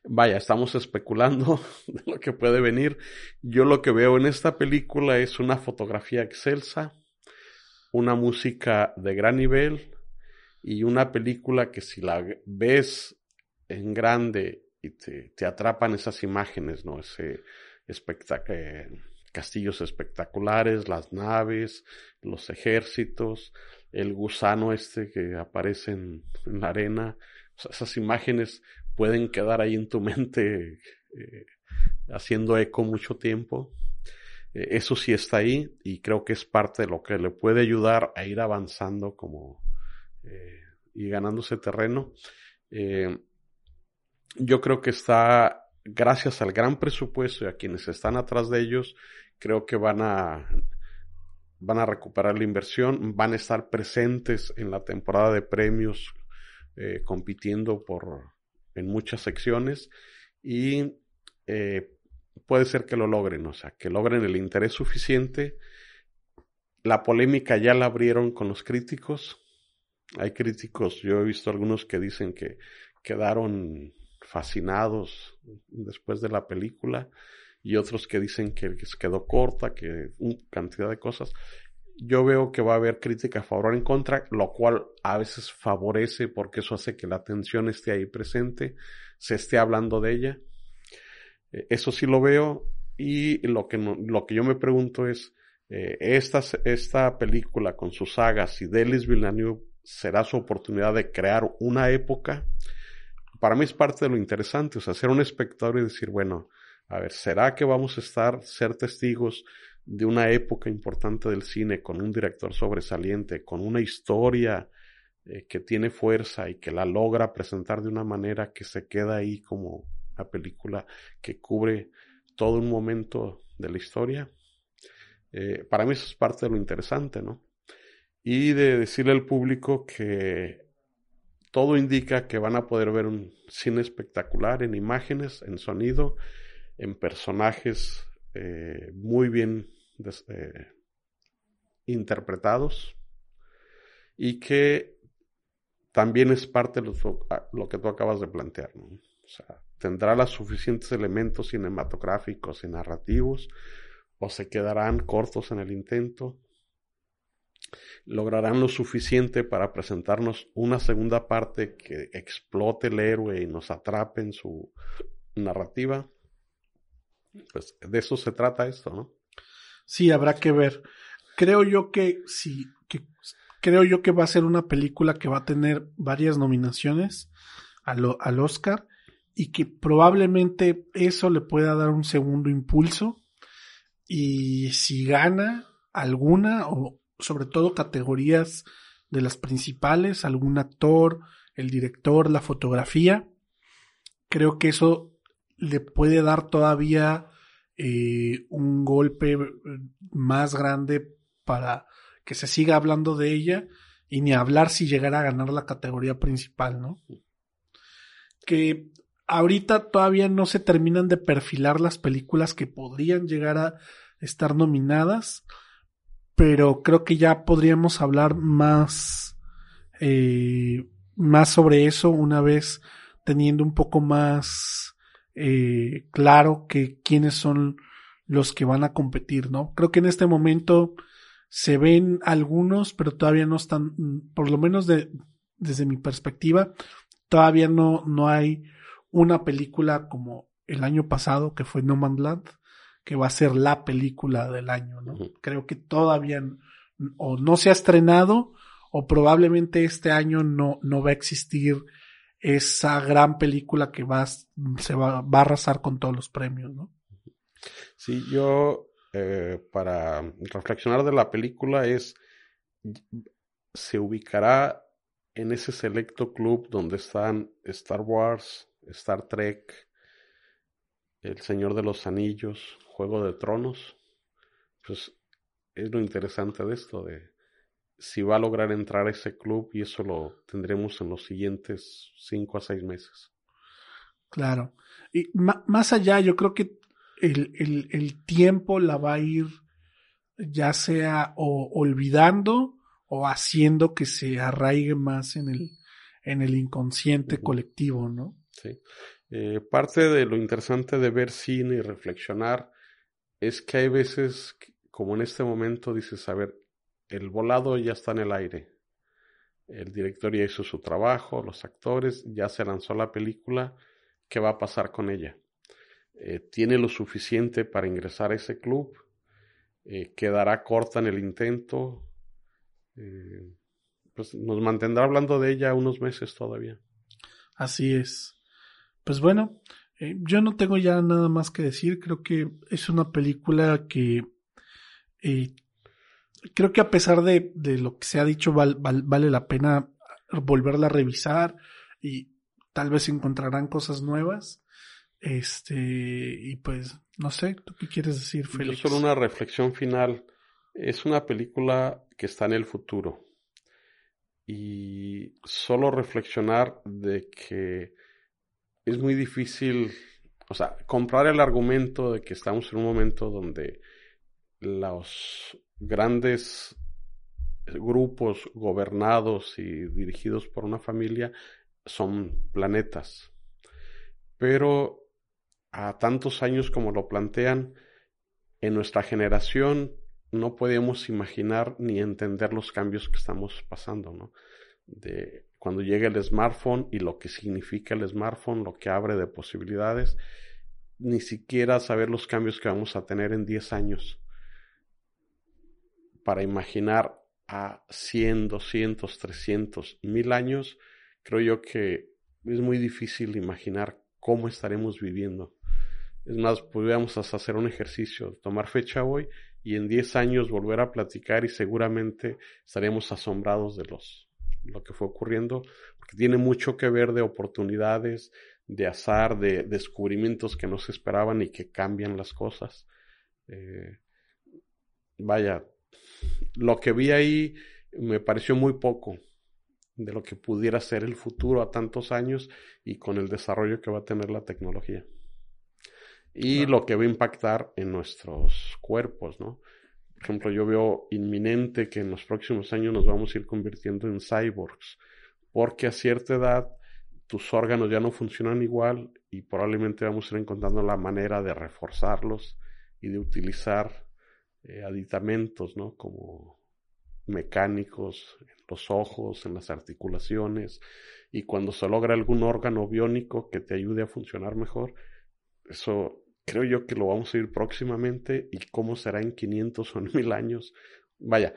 Speaker 3: Vaya, estamos especulando de lo que puede venir. Yo lo que veo en esta película es una fotografía excelsa, una música de gran nivel y una película que si la ves en grande y te, te atrapan esas imágenes, ¿no? Ese espectáculo. Eh, castillos espectaculares, las naves, los ejércitos, el gusano este que aparece en, la arena. esas imágenes pueden quedar ahí en tu mente eh, haciendo eco mucho tiempo. Eh, eso sí está ahí y creo que es parte de lo que le puede ayudar a ir avanzando como eh, y ganándose terreno. yo creo que está gracias al gran presupuesto y a quienes están atrás de ellos, creo que van a, van a recuperar la inversión, van a estar presentes en la temporada de premios, eh, compitiendo por, en muchas secciones y eh, puede ser que lo logren, o sea, que logren el interés suficiente. La polémica ya la abrieron con los críticos. Hay críticos, yo he visto algunos que dicen que quedaron fascinados después de la película y otros que dicen que se quedó corta, que una cantidad de cosas. Yo veo que va a haber crítica a favor o en contra, lo cual a veces favorece porque eso hace que la atención esté ahí presente, se esté hablando de ella. Eh, eso sí lo veo y lo que, lo que yo me pregunto es, eh, esta, esta película con sus sagas y Delis Villeneuve será su oportunidad de crear una época para mí es parte de lo interesante, o sea, ser un espectador y decir, bueno, a ver, ¿será que vamos a estar, ser testigos de una época importante del cine con un director sobresaliente, con una historia eh, que tiene fuerza y que la logra presentar de una manera que se queda ahí como una película que cubre todo un momento de la historia. Eh, para mí eso es parte de lo interesante, ¿no? Y de decirle al público que todo indica que van a poder ver un cine espectacular en imágenes, en sonido, en personajes eh, muy bien eh, interpretados y que también es parte de lo, que tú acabas de plantear. O sea, tendrá los suficientes elementos cinematográficos y narrativos o se quedarán cortos en el intento. Lograrán lo suficiente para presentarnos una segunda parte que explote el héroe y nos atrape en su narrativa. Pues de eso se trata esto, ¿no?
Speaker 2: Sí, habrá que ver. Creo yo que sí, que creo yo que va a ser una película que va a tener varias nominaciones al, al Oscar y que probablemente eso le pueda dar un segundo impulso y si gana alguna o sobre todo categorías de las principales, algún actor, el director, la fotografía, creo que eso le puede dar todavía eh, un golpe más grande para que se siga hablando de ella y ni hablar si llegara a ganar la categoría principal, ¿no? Que ahorita todavía no se terminan de perfilar las películas que podrían llegar a estar nominadas, pero creo que ya podríamos hablar más, eh, más sobre eso una vez teniendo un poco más eh, claro que quiénes son los que van a competir, ¿no? Creo que en este momento se ven algunos, pero todavía no están, por lo menos de, desde mi perspectiva, todavía no, no hay una película como el año pasado, que fue No Land, que va a ser la película del año, ¿no? Creo que todavía o no se ha estrenado o probablemente este año no, no va a existir esa gran película que va, se va, va a arrasar con todos los premios, ¿no?
Speaker 3: Sí, yo eh, para reflexionar de la película es se ubicará en ese selecto club donde están Star Wars, Star Trek, El Señor de los Anillos, Juego de Tronos, pues es lo interesante de esto, de si va a lograr entrar a ese club y eso lo tendremos en los siguientes cinco a seis meses.
Speaker 2: Claro. Y más allá, yo creo que el, el, el tiempo la va a ir ya sea o olvidando o haciendo que se arraigue más en el, en el inconsciente colectivo, ¿no?
Speaker 3: Sí. Eh, parte de lo interesante de ver cine y reflexionar es que hay veces, como en este momento, dices, a ver, el volado ya está en el aire. El director ya hizo su trabajo, los actores, ya se lanzó la película, ¿qué va a pasar con ella? Eh, ¿Tiene lo suficiente para ingresar a ese club? Eh, ¿Quedará corta en el intento? pues nos mantendrá hablando de ella unos meses todavía.
Speaker 2: Así es. Pues bueno, eh, yo no tengo ya nada más que decir. Creo que es una película que eh, creo que a pesar de, de, lo que se ha dicho vale la pena volverla a revisar y tal vez encontrarán cosas nuevas. Este, y pues, no sé, ¿tú qué quieres decir, Félix?
Speaker 3: solo una reflexión final. Es una película que está en el futuro. Y solo reflexionar de que es muy difícil, o sea, comprar el argumento de que estamos en un momento donde los grandes grupos gobernados y dirigidos por una familia son planetas. Pero a tantos años como lo plantean, en nuestra generación no podemos imaginar ni entender los cambios que estamos pasando, ¿no? Cuando llegue el smartphone y lo que significa el smartphone, lo que abre de posibilidades, ni siquiera saber los cambios que vamos a tener en 10 años para imaginar a 100, 200, 300, 1000 años, creo yo que es muy difícil imaginar cómo estaremos viviendo. Es más, podríamos hasta hacer un ejercicio, tomar fecha hoy y en 10 años volver a platicar y seguramente estaremos asombrados de los lo que fue ocurriendo, porque tiene mucho que ver de oportunidades, de azar, de descubrimientos que no se esperaban y que cambian las cosas. Eh, vaya, lo que vi ahí me pareció muy poco de lo que pudiera ser el futuro a tantos años y con el desarrollo que va a tener la tecnología. Y lo que va a impactar en nuestros cuerpos, ¿no? Por ejemplo, yo veo inminente que en los próximos años nos vamos a ir convirtiendo en cyborgs, porque a cierta edad tus órganos ya no funcionan igual y probablemente vamos a ir encontrando la manera de reforzarlos y de utilizar eh, aditamentos, ¿no? Como mecánicos en los ojos, en las articulaciones, y cuando se logra algún órgano biónico que te ayude a funcionar mejor, eso creo yo que lo vamos a ir próximamente y cómo será en 500 o en 1000 años. Vaya,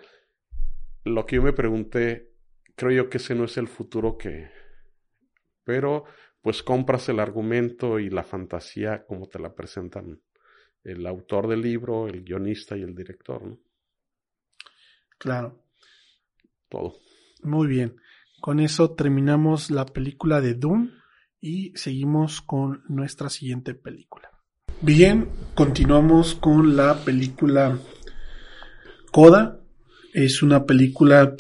Speaker 3: lo que yo me pregunté, creo yo que ese no es el futuro que... Pero pues compras el argumento y la fantasía como te la presentan el autor del libro, el guionista y el director, ¿no?
Speaker 2: Claro.
Speaker 3: Todo.
Speaker 2: Muy bien. Con eso terminamos la película de Doom y seguimos con nuestra siguiente película. Bien, continuamos con la película Coda. Es una película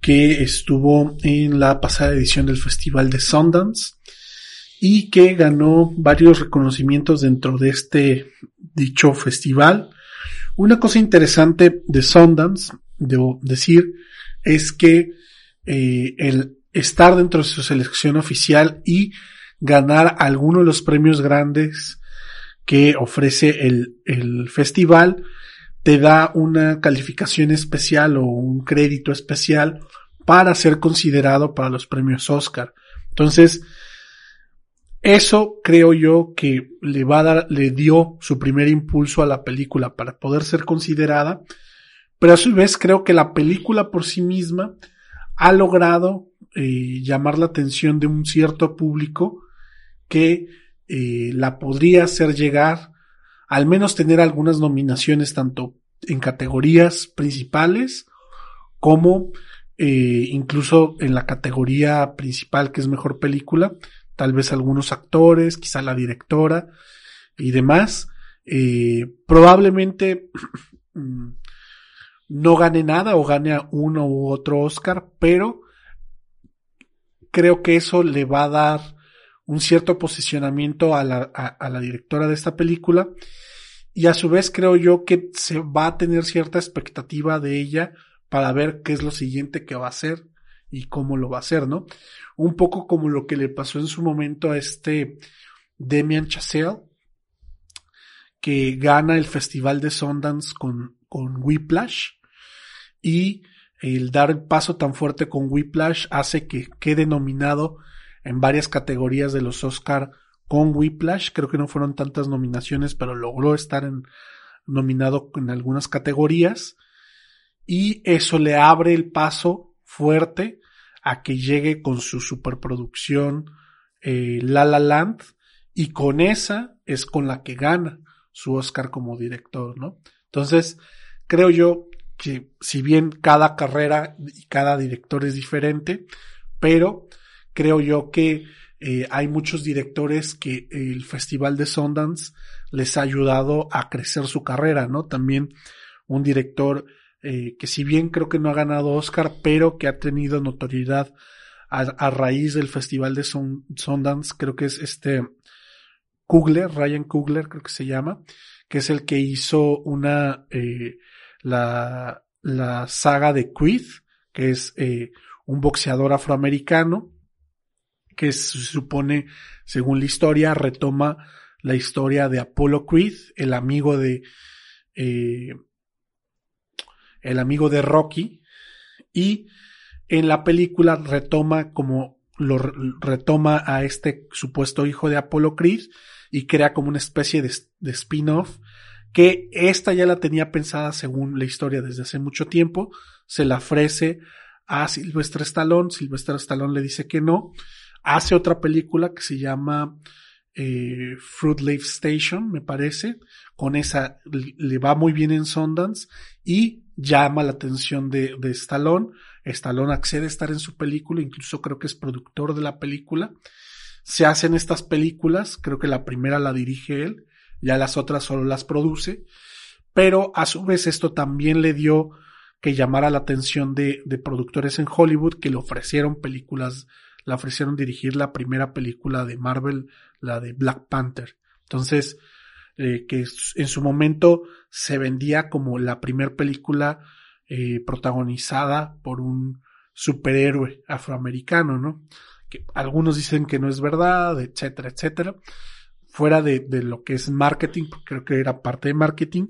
Speaker 2: que estuvo en la pasada edición del Festival de Sundance y que ganó varios reconocimientos dentro de este dicho festival. Una cosa interesante de Sundance, debo decir, es que eh, el estar dentro de su selección oficial y ganar alguno de los premios grandes que ofrece el, el festival te da una calificación especial o un crédito especial para ser considerado para los premios Oscar. Entonces, eso creo yo que le va a dar, le dio su primer impulso a la película para poder ser considerada, pero a su vez creo que la película por sí misma ha logrado eh, llamar la atención de un cierto público que eh, la podría hacer llegar, al menos tener algunas nominaciones tanto en categorías principales como eh, incluso en la categoría principal que es mejor película tal vez algunos actores, quizá la directora y demás. Eh, probablemente mm, no gane nada o gane uno u otro Oscar, pero creo que eso le va a dar un cierto posicionamiento a la, a la directora de esta película y a su vez creo yo que se va a tener cierta expectativa de ella para ver qué es lo siguiente que va a hacer y cómo lo va a hacer, ¿no? un poco como lo que le pasó en su momento a este Demian Chazelle, que gana el Festival de Sundance con, con Whiplash y el dar el paso tan fuerte con Whiplash hace que quede nominado en varias categorías de los Oscar con Whiplash. Creo que no fueron tantas nominaciones, pero logró estar en, nominado en algunas categorías. Y eso le abre el paso fuerte a que llegue con su superproducción eh, La La Land y con esa es con la que gana su Oscar como director, ¿no? Entonces, creo yo que si bien cada carrera y cada director es diferente, pero creo yo que eh, hay muchos directores que el Festival de Sundance les ha ayudado a crecer su carrera, ¿no? También un director eh, que si bien creo que no ha ganado Oscar, pero que ha tenido notoriedad a, raíz del Festival de Sundance, creo que es este Kugler, Ryan Kugler creo que se llama, que es el que hizo una, eh, la, la saga de Creed, que es un boxeador afroamericano, que se supone, según la historia, retoma la historia de Apollo Creed, el amigo de, eh, el amigo de Rocky, y en la película retoma como lo retoma a este supuesto hijo de Apollo Creed y crea como una especie de, de spin-off que esta ya la tenía pensada según la historia desde hace mucho tiempo, se la ofrece a Sylvester Stallone, Sylvester Stallone le dice que no, hace otra película que se llama eh, Fruit Leaf Station, me parece, con esa le va muy bien en Sundance y llama la atención de, de Stallone. Stallone accede a estar en su película, incluso creo que es productor de la película. Se hacen estas películas, creo que la primera la dirige él, ya las otras solo las produce, pero a su vez esto también le dio que llamara la atención de, de productores en Hollywood que le ofrecieron películas, le ofrecieron dirigir la primera película de Marvel, la de Black Panther. Entonces, eh, que en su momento se vendía como la primera película eh, protagonizada por un superhéroe afroamericano, ¿no? Que algunos dicen que no es verdad, etcétera, etcétera. Fuera de, lo que es marketing, porque creo que era parte de marketing,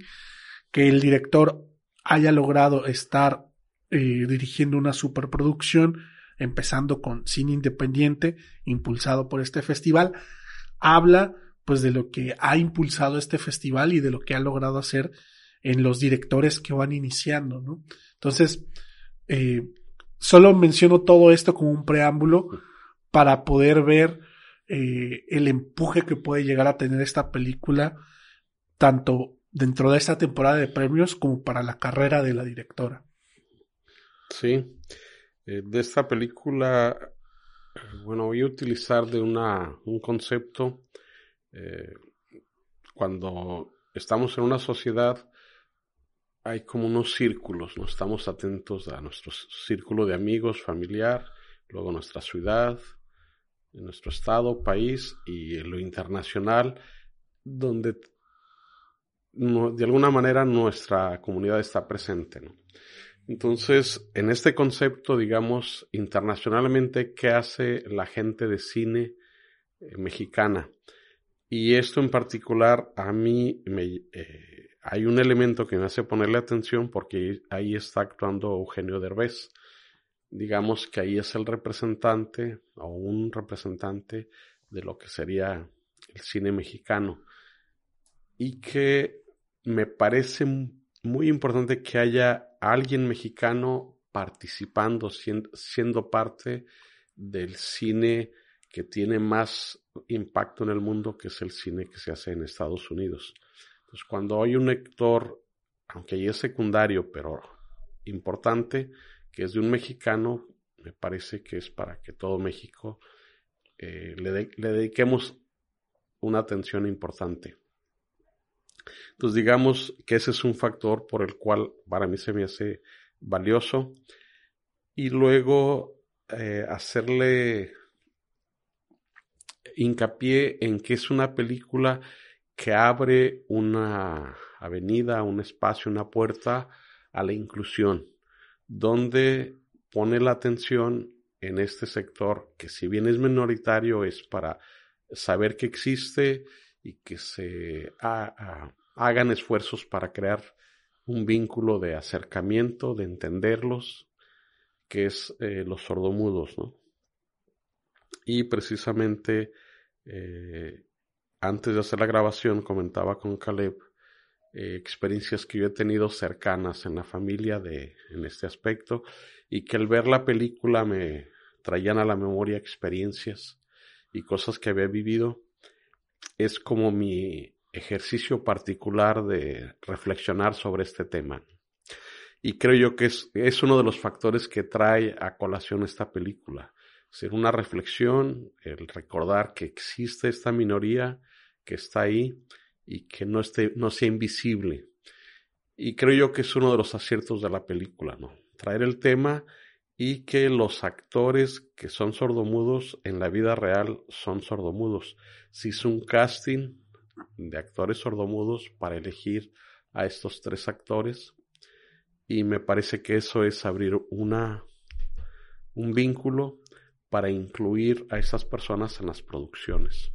Speaker 2: que el director haya logrado estar eh, dirigiendo una superproducción, empezando con cine independiente, impulsado por este festival, habla pues de lo que ha impulsado este festival y de lo que ha logrado hacer en los directores que van iniciando, ¿no? Entonces, eh, solo menciono todo esto como un preámbulo para poder ver eh, el empuje que puede llegar a tener esta película, tanto dentro de esta temporada de premios como para la carrera de la directora.
Speaker 3: Sí, eh, de esta película, bueno, voy a utilizar de una, un concepto eh, cuando estamos en una sociedad hay como unos círculos, ¿no? Estamos atentos a nuestro círculo de amigos, familiar, luego nuestra ciudad, nuestro estado, país y lo internacional, donde de alguna manera nuestra comunidad está presente, ¿no? Entonces, en este concepto, digamos, internacionalmente, ¿qué hace la gente de cine eh, mexicana? Y esto en particular a mí me, eh, hay un elemento que me hace ponerle atención porque ahí está actuando Eugenio Derbez. Digamos que ahí es el representante o un representante de lo que sería el cine mexicano. Y que me parece muy importante que haya alguien mexicano participando, siendo, parte del cine que tiene más impacto en el mundo, que es el cine que se hace en Estados Unidos. Entonces, cuando hay un actor, aunque ahí es secundario, pero importante, que es de un mexicano, me parece que es para que todo México eh, le, le dediquemos una atención importante. Entonces, digamos que ese es un factor por el cual para mí se me hace valioso. Y luego eh, hacerle hincapié en que es una película que abre una avenida, un espacio, una puerta a la inclusión, donde pone la atención en este sector que si bien es minoritario es para saber que existe y que se hagan esfuerzos para crear un vínculo de acercamiento, de entenderlos, que es eh, los sordomudos, ¿no? Y precisamente eh, antes de hacer la grabación comentaba con Caleb eh, experiencias que yo he tenido cercanas en la familia de, en este aspecto y que al ver la película me traían a la memoria experiencias y cosas que había vivido. Es como mi ejercicio particular de reflexionar sobre este tema. Y creo yo que es, es uno de los factores que trae a colación esta película ser una reflexión, el recordar que existe esta minoría que está ahí y que no, esté, no sea invisible. Y creo yo que es uno de los aciertos de la película, ¿no? Traer el tema y que los actores que son sordomudos en la vida real son sordomudos. Se hizo un casting de actores sordomudos para elegir a estos tres actores y me parece que eso es abrir una un vínculo para incluir a esas personas en las producciones.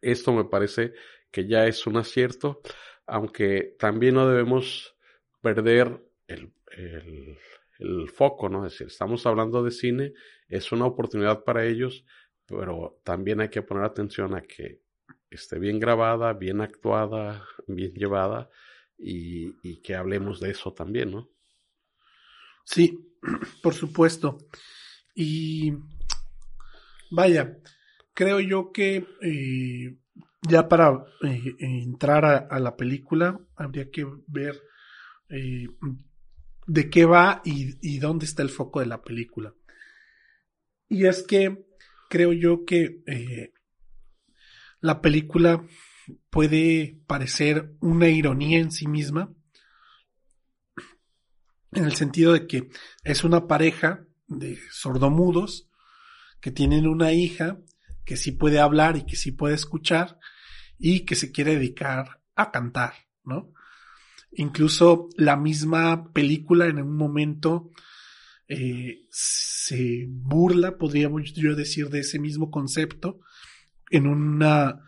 Speaker 3: Esto me parece que ya es un acierto, aunque también no debemos perder el, foco, ¿no? Es decir, estamos hablando de cine, es una oportunidad para ellos, pero también hay que poner atención a que esté bien grabada, bien actuada, bien llevada y, y que hablemos de eso también, ¿no?
Speaker 2: Sí, por supuesto. Y vaya, creo yo que eh, ya para eh, entrar a, la película habría que ver eh, de qué va y, dónde está el foco de la película. Y es que creo yo que eh, la película puede parecer una ironía en sí misma, en el sentido de que es una pareja de sordomudos que tienen una hija que sí puede hablar y que sí puede escuchar y que se quiere dedicar a cantar, ¿no? Incluso la misma película en un momento eh, se burla, podríamos yo decir, de ese mismo concepto en una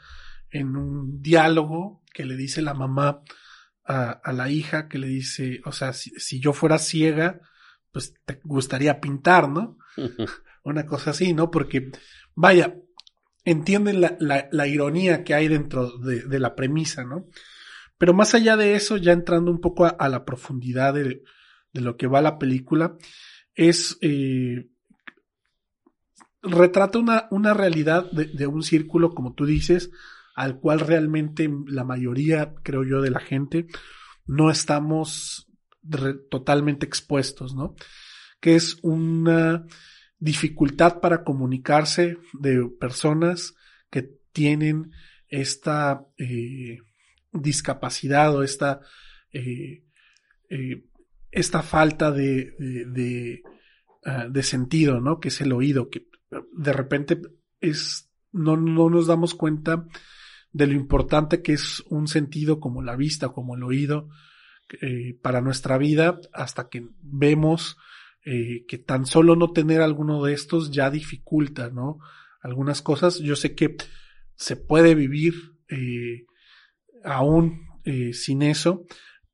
Speaker 2: en un diálogo que le dice la mamá a, la hija, que le dice, o sea, si, yo fuera ciega, pues te gustaría pintar, ¿no? Una cosa así, ¿no? Porque, vaya, entienden la, la, ironía que hay dentro de, la premisa, ¿no? Pero más allá de eso, ya entrando un poco a, la profundidad de, lo que va la película, es eh, retrata una, una realidad de, un círculo, como tú dices, al cual realmente la mayoría, creo yo, de la gente no estamos totalmente expuestos, ¿no? Que es una dificultad para comunicarse de personas que tienen esta eh, discapacidad o esta, eh, eh, esta falta de, de, ah, de, sentido, ¿no? Que es el oído, que de repente es, no, no nos damos cuenta de lo importante que es un sentido como la vista, como el oído, para nuestra vida, hasta que vemos eh, que tan solo no tener alguno de estos ya dificulta, ¿no? Algunas cosas. Yo sé que se puede vivir eh, aún eh, sin eso,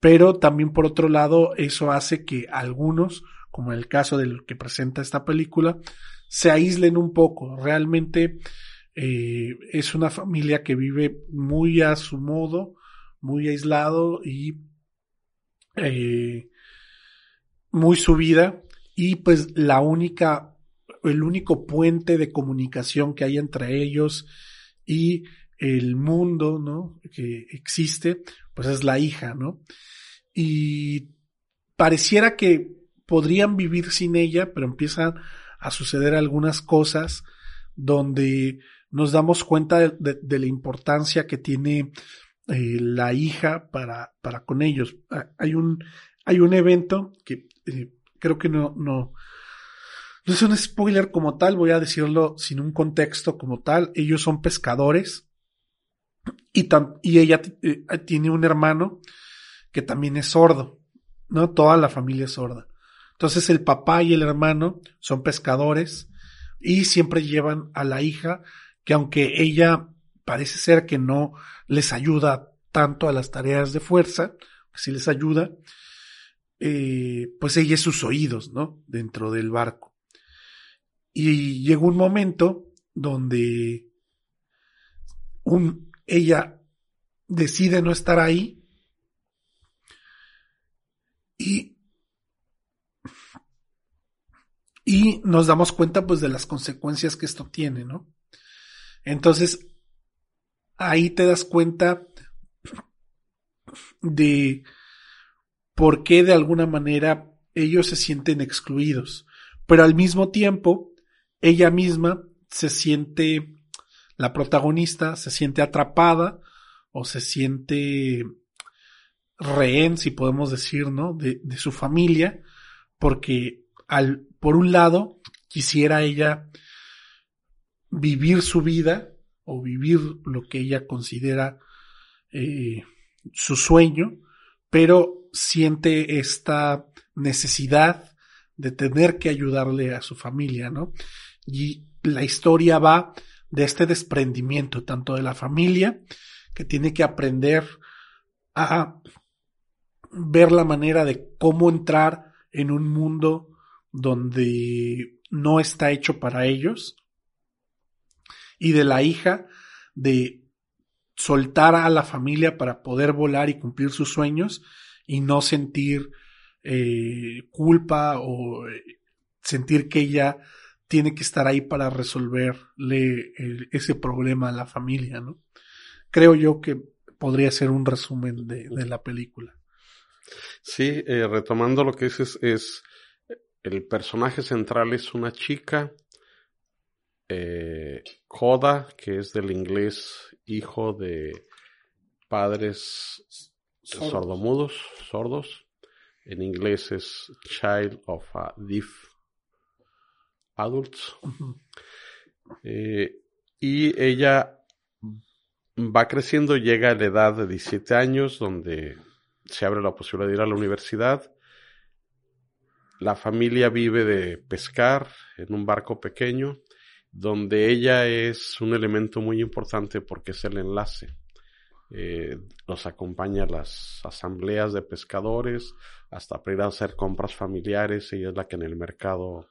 Speaker 2: pero también por otro lado eso hace que algunos, como el caso del que presenta esta película, se aíslen un poco. Realmente es una familia que vive muy a su modo, muy aislado y muy su vida y pues la única, el único puente de comunicación que hay entre ellos y el mundo, ¿no? Que existe, pues es la hija, ¿no? Y pareciera que podrían vivir sin ella, pero empiezan a suceder algunas cosas donde nos damos cuenta de, la importancia que tiene eh, la hija para, para con ellos. Ah, hay un, hay un evento que eh, creo que no, no, no es un spoiler como tal, voy a decirlo sin un contexto como tal. Ellos son pescadores y, y ella eh, tiene un hermano que también es sordo, ¿no? Toda la familia es sorda. Entonces el papá y el hermano son pescadores y siempre llevan a la hija que aunque ella parece ser que no les ayuda tanto a las tareas de fuerza, sí les ayuda, eh, pues ella es sus oídos, ¿no? Dentro del barco. Y llegó un momento donde un, ella decide no estar ahí y, y nos damos cuenta pues de las consecuencias que esto tiene, ¿no? Entonces, ahí te das cuenta de por qué de alguna manera ellos se sienten excluidos. Pero al mismo tiempo, ella misma se siente, la protagonista se siente atrapada o se siente rehén, si podemos decir, ¿no? De, su familia, porque al, por un lado, quisiera ella vivir su vida o vivir lo que ella considera eh, su sueño, pero siente esta necesidad de tener que ayudarle a su familia, ¿no? Y la historia va de este desprendimiento, tanto de la familia, que tiene que aprender a ver la manera de cómo entrar en un mundo donde no está hecho para ellos, y de la hija de soltar a la familia para poder volar y cumplir sus sueños y no sentir eh, culpa o eh, sentir que ella tiene que estar ahí para resolverle ese problema a la familia, ¿no? Creo yo que podría ser un resumen de, la película.
Speaker 3: Sí, eh, retomando lo que dices, es el personaje central es una chica, eh, Koda, que es del inglés hijo de padres sordomudos, sordos. En inglés es Child of a Deaf Adults. Eh, y ella va creciendo, llega a la edad de 17 años, donde se abre la posibilidad de ir a la universidad. La familia vive de pescar en un barco pequeño, donde ella es un elemento muy importante porque es el enlace. Eh, los acompaña a las asambleas de pescadores, hasta para ir a hacer compras familiares, ella es la que en el mercado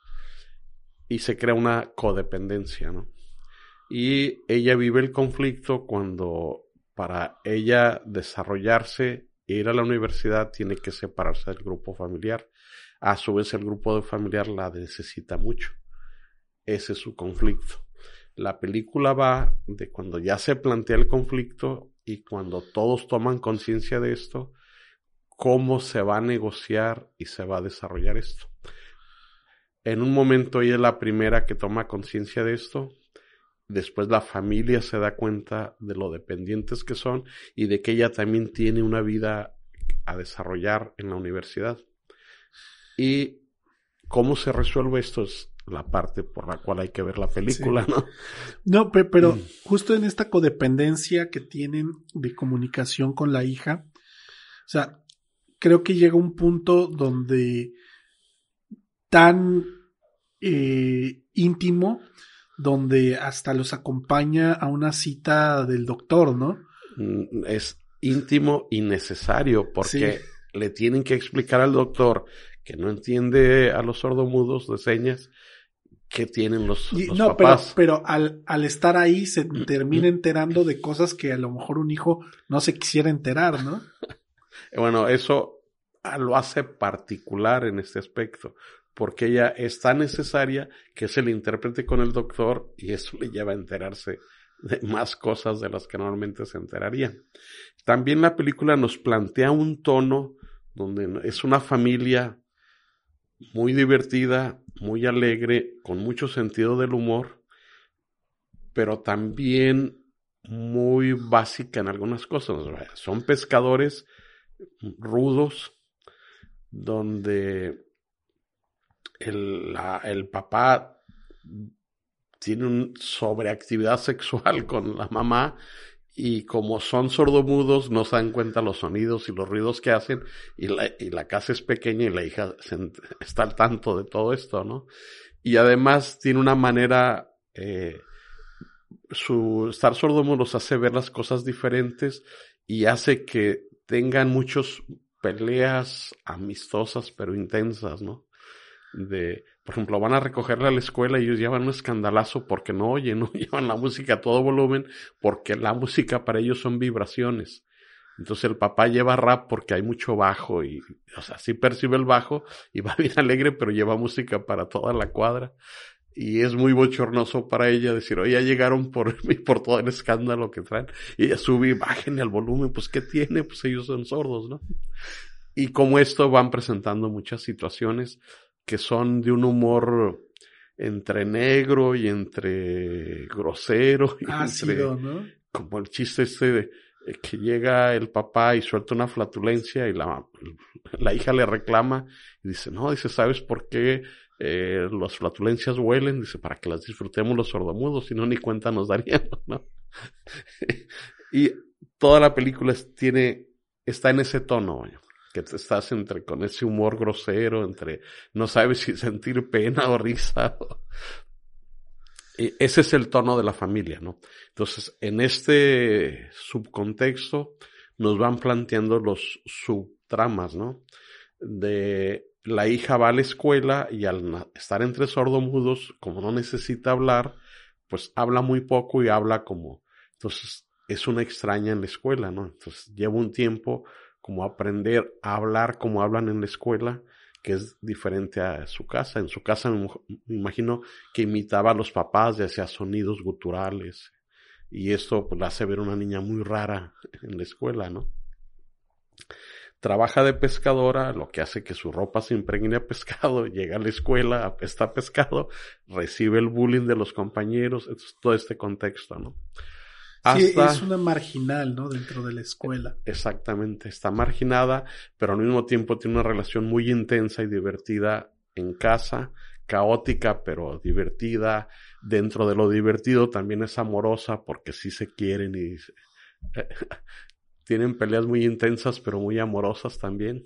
Speaker 3: y se crea una codependencia, ¿no? Y ella vive el conflicto cuando para ella desarrollarse, ir a la universidad, tiene que separarse del grupo familiar. A su vez, el grupo familiar la necesita mucho. Ese es su conflicto. La película va de cuando ya se plantea el conflicto y cuando todos toman conciencia de esto, cómo se va a negociar y se va a desarrollar esto. En un momento ella es la primera que toma conciencia de esto, después la familia se da cuenta de lo dependientes que son y de que ella también tiene una vida a desarrollar en la universidad. Y cómo se resuelve esto es la parte por la cual hay que ver la película, ¿no?
Speaker 2: No, pero, mm. justo en esta codependencia que tienen de comunicación con la hija, o sea, creo que llega un punto donde tan eh, íntimo donde hasta los acompaña a una cita del doctor, ¿no?
Speaker 3: Mm, es íntimo y necesario porque le tienen que explicar al doctor que no entiende a los sordomudos de señas que tienen los, no,
Speaker 2: papás. Pero, pero al, al, estar ahí se termina enterando de cosas que a lo mejor un hijo no se quisiera enterar, ¿no?
Speaker 3: bueno, eso lo hace particular en este aspecto, porque ella es tan necesaria que se le interprete con el doctor y eso le lleva a enterarse de más cosas de las que normalmente se enterarían. También la película nos plantea un tono donde es una familia muy divertida, muy alegre, con mucho sentido del humor, pero también muy básica en algunas cosas. Son pescadores rudos, donde el, el papá tiene una sobreactividad sexual con la mamá y como son sordomudos no se dan cuenta los sonidos y los ruidos que hacen y la, y la casa es pequeña y la hija está al tanto de todo esto, ¿no? Y además tiene una manera, eh, su estar sordomudo hace ver las cosas diferentes y hace que tengan muchas peleas amistosas pero intensas, ¿no? De, por ejemplo, van a recogerla a la escuela y ellos llevan un escandalazo porque no oyen, no llevan la música a todo volumen, porque la música para ellos son vibraciones. Entonces el papá lleva rap porque hay mucho bajo y, o sea, sí percibe el bajo y va bien alegre, pero lleva música para toda la cuadra. Y es muy bochornoso para ella decir, oye, ya llegaron por, por todo el escándalo que traen. Y ella sube y bájenle al volumen, pues ¿qué tiene? Pues ellos son sordos, ¿no? Y como esto van presentando muchas situaciones que son de un humor entre negro y entre grosero. Y
Speaker 2: Ácido, ¿no?
Speaker 3: Como el chiste este de eh, que llega el papá y suelta una flatulencia y la, la hija le reclama y dice, no, dice, ¿sabes por qué eh, las flatulencias huelen? Dice, para que las disfrutemos los sordomudos, si no ni cuenta nos daríamos, ¿no? y toda la película tiene, está en ese tono, que estás entre con ese humor grosero, entre no sabes si sentir pena o risa. Ese es el tono de la familia, ¿no? Entonces, en este subcontexto nos van planteando los subtramas, ¿no? De la hija va a la escuela y al estar entre sordomudos, como no necesita hablar, pues habla muy poco y habla como, entonces es una extraña en la escuela, ¿no? Entonces lleva un tiempo como aprender a hablar como hablan en la escuela, que es diferente a su casa. En su casa me, imagino que imitaba a los papás y hacía sonidos guturales. Y esto pues, la hace ver una niña muy rara en la escuela, ¿no? trabaja de pescadora, lo que hace que su ropa se impregne a pescado, llega a la escuela, apesta a pescado, recibe el bullying de los compañeros, es todo este contexto, ¿no?
Speaker 2: Sí, es una marginal, ¿no? Dentro de la escuela.
Speaker 3: Exactamente, está marginada, pero al mismo tiempo tiene una relación muy intensa y divertida en casa, caótica pero divertida. Dentro de lo divertido también es amorosa porque sí se quieren y tienen peleas muy intensas pero muy amorosas también.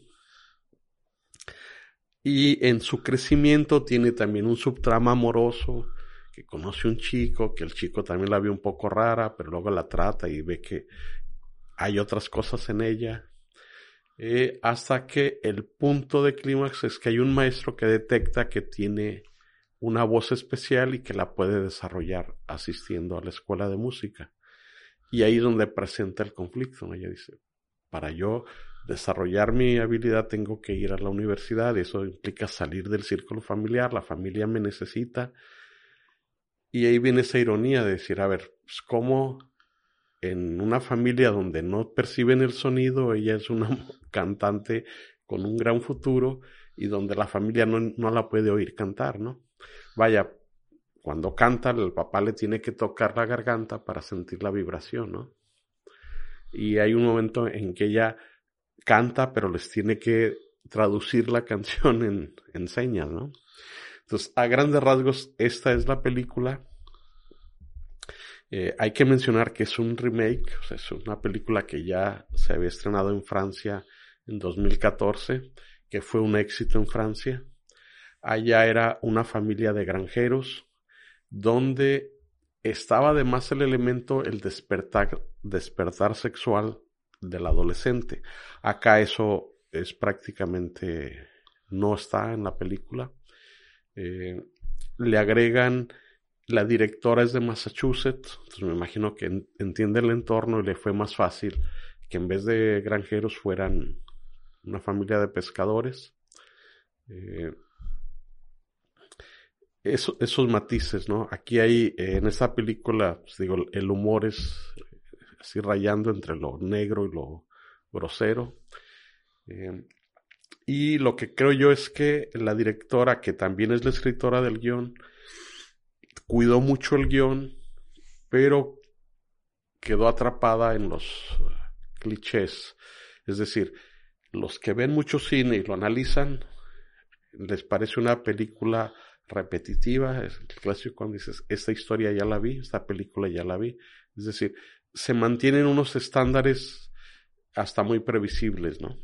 Speaker 3: Y en su crecimiento tiene también un subtrama amoroso que conoce un chico, que el chico también la ve un poco rara, pero luego la trata y ve que hay otras cosas en ella. Eh, hasta que el punto de clímax es que hay un maestro que detecta que tiene una voz especial y que la puede desarrollar asistiendo a la escuela de música. Y ahí es donde presenta el conflicto. Ella dice, para yo desarrollar mi habilidad tengo que ir a la universidad, eso implica salir del círculo familiar, la familia me necesita, y ahí viene esa ironía de decir, a ver, pues cómo en una familia donde no perciben el sonido, ella es una cantante con un gran futuro y donde la familia no, no la puede oír cantar, ¿no? Vaya, cuando canta, el papá le tiene que tocar la garganta para sentir la vibración, ¿no? Y hay un momento en que ella canta, pero les tiene que traducir la canción en, en señas, ¿no? Entonces, a grandes rasgos, esta es la película. Eh, hay que mencionar que es un remake, es una película que ya se había estrenado en Francia en 2014, que fue un éxito en Francia. Allá era una familia de granjeros, donde estaba además el elemento el despertar, despertar sexual del adolescente. Acá eso es prácticamente no está en la película. Eh, le agregan, la directora es de Massachusetts, entonces me imagino que entiende el entorno y le fue más fácil que en vez de granjeros fueran una familia de pescadores. Eh, esos matices, ¿no? Aquí hay, en esta película, pues digo, el humor es así rayando entre lo negro y lo grosero. Eh, y lo que creo yo es que la directora, que también es la escritora del guion, cuidó mucho el guion, pero quedó atrapada en los clichés. Es decir, los que ven mucho cine y lo analizan, les parece una película repetitiva. Es el clásico cuando dices, esta historia ya la vi, esta película ya la vi. Es decir, se mantienen unos estándares hasta muy previsibles, ¿no?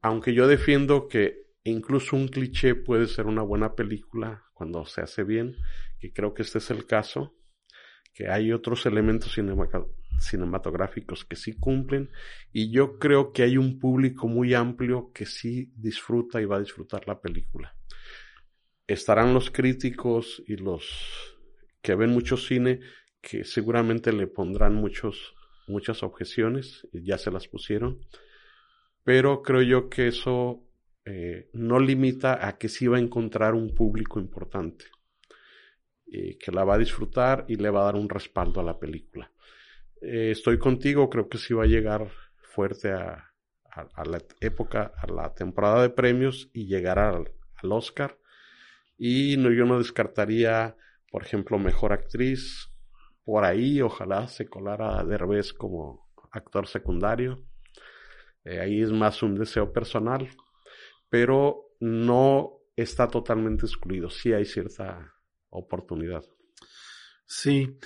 Speaker 3: Aunque yo defiendo que incluso un cliché puede ser una buena película cuando se hace bien, que creo que este es el caso, que hay otros elementos cinematográficos que sí cumplen y yo creo que hay un público muy amplio que sí disfruta y va a disfrutar la película. Estarán los críticos y los que ven mucho cine que seguramente le pondrán muchos, muchas objeciones, ya se las pusieron, pero creo yo que eso eh, no limita a que sí va a encontrar un público importante, y que la va a disfrutar y le va a dar un respaldo a la película. Eh, estoy contigo, creo que sí va a llegar fuerte a, la época, a la temporada de premios y llegar al, Oscar. Y no, yo no descartaría, por ejemplo, mejor actriz. Por ahí, ojalá se colara Derbez como actor secundario. Eh, ahí es más un deseo personal, pero no está totalmente excluido. Sí hay cierta oportunidad.
Speaker 2: Sí,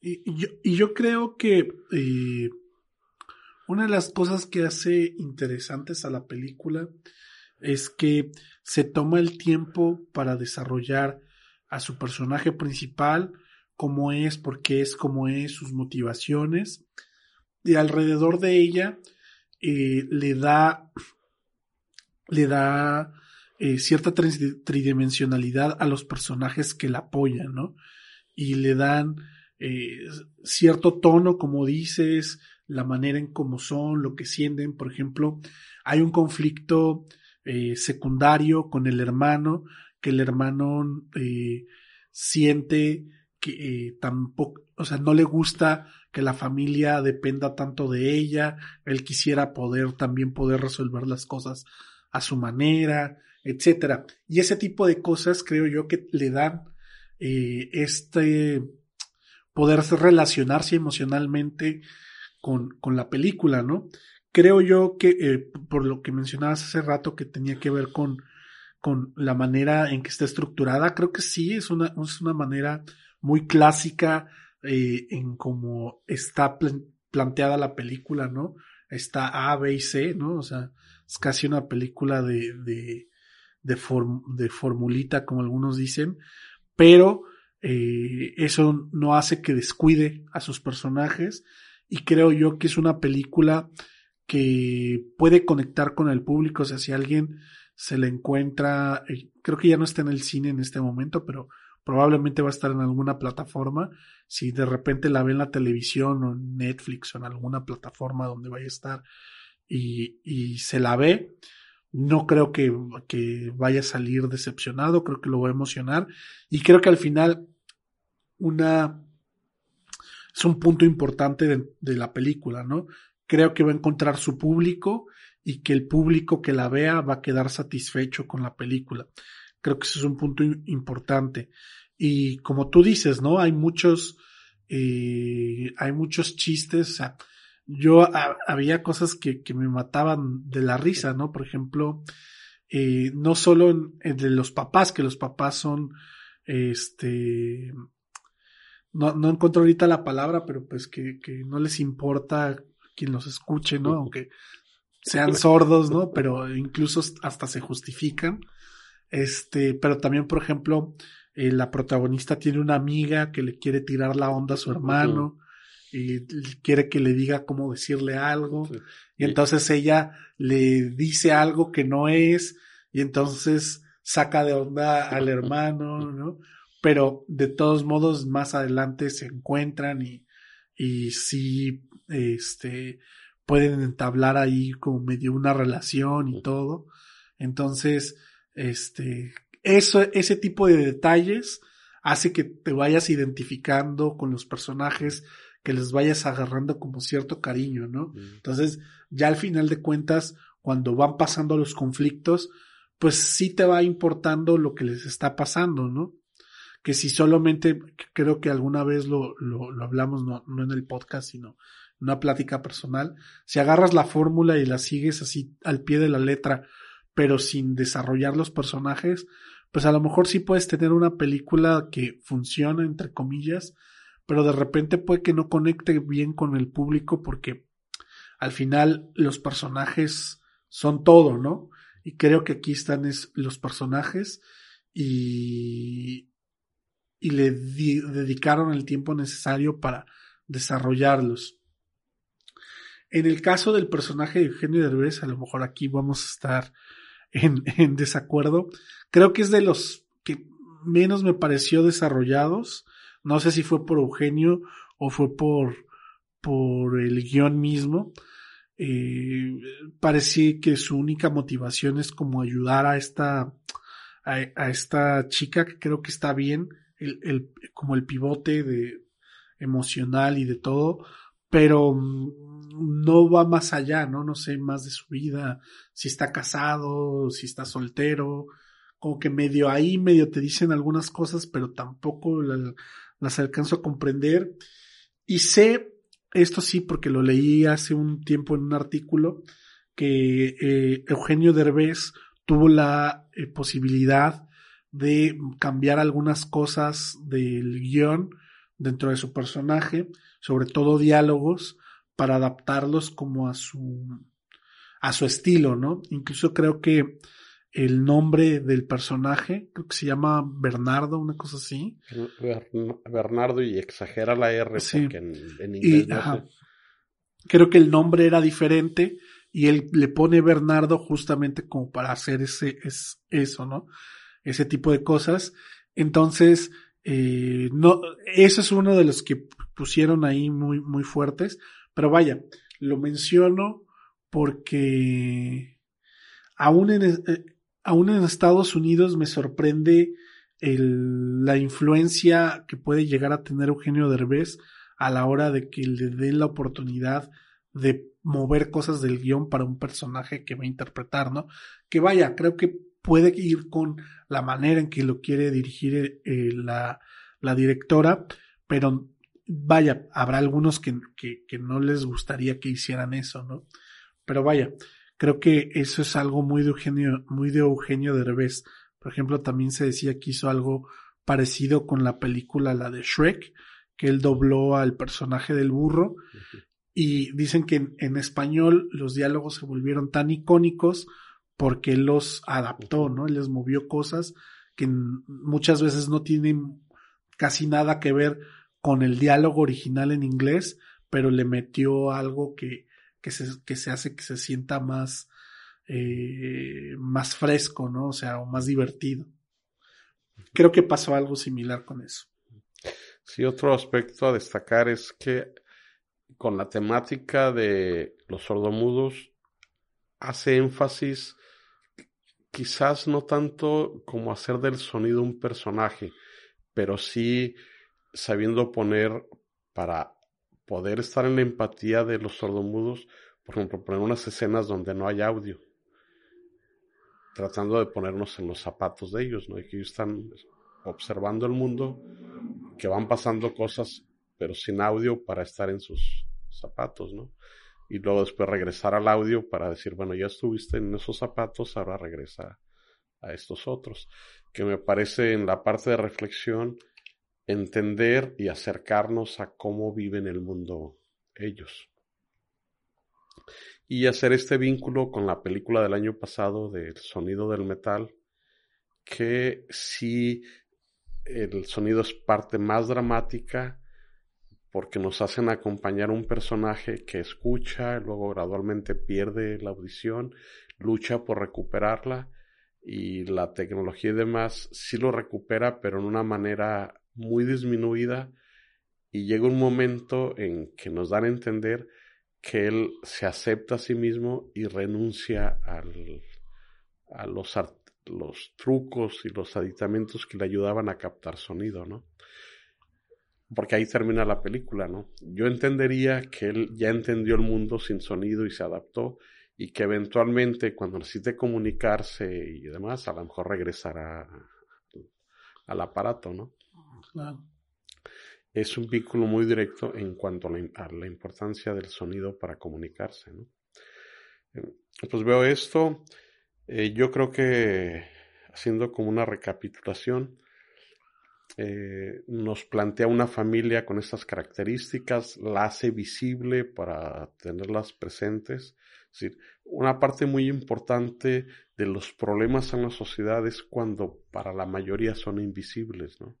Speaker 2: y, yo, creo que eh, una de las cosas que hace interesantes a la película es que se toma el tiempo para desarrollar a su personaje principal, cómo es, por qué es, cómo es, sus motivaciones, y alrededor de ella eh, le da, le da eh, cierta tridimensionalidad a los personajes que la apoyan, ¿no? Y le dan eh, cierto tono, como dices, la manera en cómo son, lo que sienten. Por ejemplo, hay un conflicto secundario con el hermano, que el hermano siente que tampoco, o sea, no le gusta que la familia dependa tanto de ella, él quisiera poder también poder resolver las cosas a su manera, etcétera. Y ese tipo de cosas creo yo que le dan eh, este poder relacionarse emocionalmente con, con la película, ¿no? Creo yo que, eh, por lo que mencionabas hace rato, que tenía que ver con, con la manera en que está estructurada, creo que sí, es una, es una manera muy clásica eh, en cómo está planteada la película, ¿no? Está A, B y C, ¿no? O sea, es casi una película de, de, de, de formulita, como algunos dicen, pero eh, eso no hace que descuide a sus personajes y creo yo que es una película que puede conectar con el público, o sea, si alguien se le encuentra, eh, creo que ya no está en el cine en este momento, pero probablemente va a estar en alguna plataforma, si de repente la ve en la televisión o en Netflix o en alguna plataforma donde vaya a estar y, se la ve, no creo que, que, vaya a salir decepcionado, creo que lo va a emocionar y creo que al final una es un punto importante de, de, la película, ¿no? Creo que va a encontrar su público y que el público que la vea va a quedar satisfecho con la película. Creo que ese es un punto importante. Y como tú dices, ¿no? Hay muchos, eh, hay muchos chistes, o sea, yo había cosas que, que, me mataban de la risa, ¿no? Por ejemplo, eh, no solo en, de los papás, que los papás son, este, no, no encuentro ahorita la palabra, pero pues que, que no les importa quien los escuche, ¿no? Aunque sean sordos, ¿no? Pero incluso hasta se justifican. Este, pero también, por ejemplo, eh, la protagonista tiene una amiga que le quiere tirar la onda a su hermano y quiere que le diga cómo decirle algo. Y entonces ella le dice algo que no es y entonces saca de onda al hermano, ¿no? Pero de todos modos más adelante se encuentran y, y sí, este, pueden entablar ahí como medio una relación y todo. Entonces, este, eso, ese tipo de detalles hace que te vayas identificando con los personajes que les vayas agarrando como cierto cariño, ¿no? Entonces, ya al final de cuentas, cuando van pasando los conflictos, pues sí te va importando lo que les está pasando, ¿no? Que si solamente, creo que alguna vez lo, lo, lo hablamos, no, no en el podcast, sino en una plática personal, si agarras la fórmula y la sigues así al pie de la letra, pero sin desarrollar los personajes, pues a lo mejor sí puedes tener una película que funciona, entre comillas, pero de repente puede que no conecte bien con el público porque al final los personajes son todo, ¿no? Y creo que aquí están es, los personajes y, y le dedicaron el tiempo necesario para desarrollarlos. En el caso del personaje de Eugenio Derbez, a lo mejor aquí vamos a estar en, desacuerdo. Creo que es de los que menos me pareció desarrollados. No sé si fue por Eugenio o fue por, por el guion mismo. Eh, parecía que su única motivación es como ayudar a esta, a, esta chica que creo que está bien, el, el, como el pivote de emocional y de todo, pero mm, no va más allá, ¿no? No sé más de su vida, si está casado, si está soltero, como que medio ahí, medio te dicen algunas cosas, pero tampoco las alcanzo a comprender. Y sé, esto sí, porque lo leí hace un tiempo en un artículo, que eh, Eugenio Derbez tuvo la eh, posibilidad de cambiar algunas cosas del guion dentro de su personaje, sobre todo diálogos, para adaptarlos como a su a su estilo, ¿no? Incluso creo que el nombre del personaje, creo que se llama Bernardo, una cosa así.
Speaker 3: Bernardo y exagera la R porque en, inglés
Speaker 2: Creo que el nombre era diferente y él le pone Bernardo justamente como para hacer ese, es, eso, ¿no? Ese tipo de cosas. Entonces, eh, no, eso es uno de los que pusieron ahí muy, muy fuertes. Pero vaya, lo menciono porque aún en, eh, aún en Estados Unidos me sorprende la influencia que puede llegar a tener Eugenio Derbez a la hora de que le den la oportunidad de mover cosas del guion para un personaje que va a interpretar, ¿no? Que vaya, creo que puede ir con la manera en que lo quiere dirigir eh, la, la, directora, pero vaya, habrá algunos que, que, que, no les gustaría que hicieran eso, ¿no? Pero vaya, creo que eso es algo muy de Eugenio, muy de Eugenio Derbez. Por ejemplo, también se decía que hizo algo parecido con la película, la de Shrek, que él dobló al personaje del burro. Y dicen que en, español los diálogos se volvieron tan icónicos porque él los adaptó, ¿no? Él les movió cosas que muchas veces no tienen casi nada que ver con el diálogo original en inglés, pero le metió algo que, que, se, que se hace que se sienta más, eh, más fresco, ¿no? O sea, o más divertido. Creo que pasó algo similar con eso.
Speaker 3: Sí, otro aspecto a destacar es que con la temática de los sordomudos hace énfasis quizás no tanto como hacer del sonido un personaje, pero sí sabiendo poner para poder estar en la empatía de los sordomudos, por ejemplo, poner unas escenas donde no hay audio, tratando de ponernos en los zapatos de ellos, ¿no? Y que ellos están observando el mundo, que van pasando cosas, pero sin audio para estar en sus zapatos, ¿no? Y luego después regresar al audio para decir, bueno, ya estuviste en esos zapatos, ahora regresa a estos otros. Que me parece en la parte de reflexión entender y acercarnos a cómo viven el mundo ellos. Y hacer este vínculo con la película del año pasado del sonido del metal, que sí el sonido es parte más dramática porque nos hacen acompañar un personaje que escucha, luego gradualmente pierde la audición, lucha por recuperarla y la tecnología y demás sí lo recupera, pero en una manera muy disminuida y llega un momento en que nos dan a entender que él se acepta a sí mismo y renuncia a los, los trucos y los aditamentos que le ayudaban a captar sonido, ¿no? Porque ahí termina la película, ¿no? Yo entendería que él ya entendió el mundo sin sonido y se adaptó y que eventualmente cuando necesite comunicarse y demás, a lo mejor regresará al aparato, ¿no? Es un vínculo muy directo en cuanto a la, importancia del sonido para comunicarse, ¿no? Eh, pues veo esto, eh, yo creo que haciendo como una recapitulación, eh, nos plantea una familia con estas características, la hace visible para tenerlas presentes. Es decir, una parte muy importante de los problemas en la sociedad es cuando para la mayoría son invisibles, ¿no?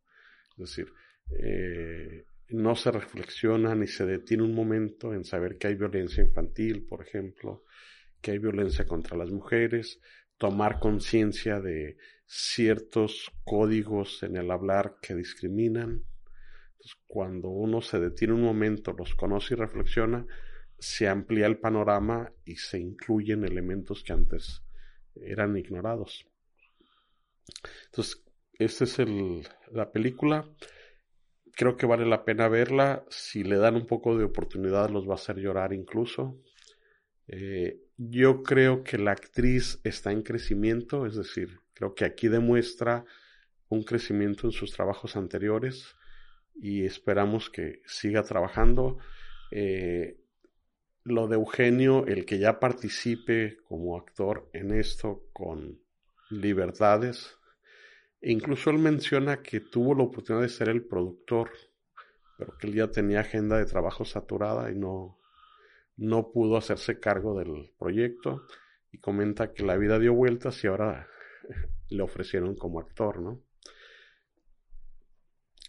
Speaker 3: Es decir, eh, no se reflexiona ni se detiene un momento en saber que hay violencia infantil, por ejemplo, que hay violencia contra las mujeres, tomar conciencia de ciertos códigos en el hablar que discriminan. cuando uno se detiene un momento, los conoce y reflexiona, se amplía el panorama y se incluyen elementos que antes eran ignorados. Entonces, esta es el, la película. Creo que vale la pena verla. Si le dan un poco de oportunidad, los va a hacer llorar incluso. Eh, yo creo que la actriz está en crecimiento, es decir, creo que aquí demuestra un crecimiento en sus trabajos anteriores y esperamos que siga trabajando. Eh, lo de Eugenio, el que ya participe como actor en esto con libertades. Incluso él menciona que tuvo la oportunidad de ser el productor, pero que él ya tenía agenda de trabajo saturada y no, no pudo hacerse cargo del proyecto y comenta que la vida dio vueltas y ahora le ofrecieron como actor, ¿no?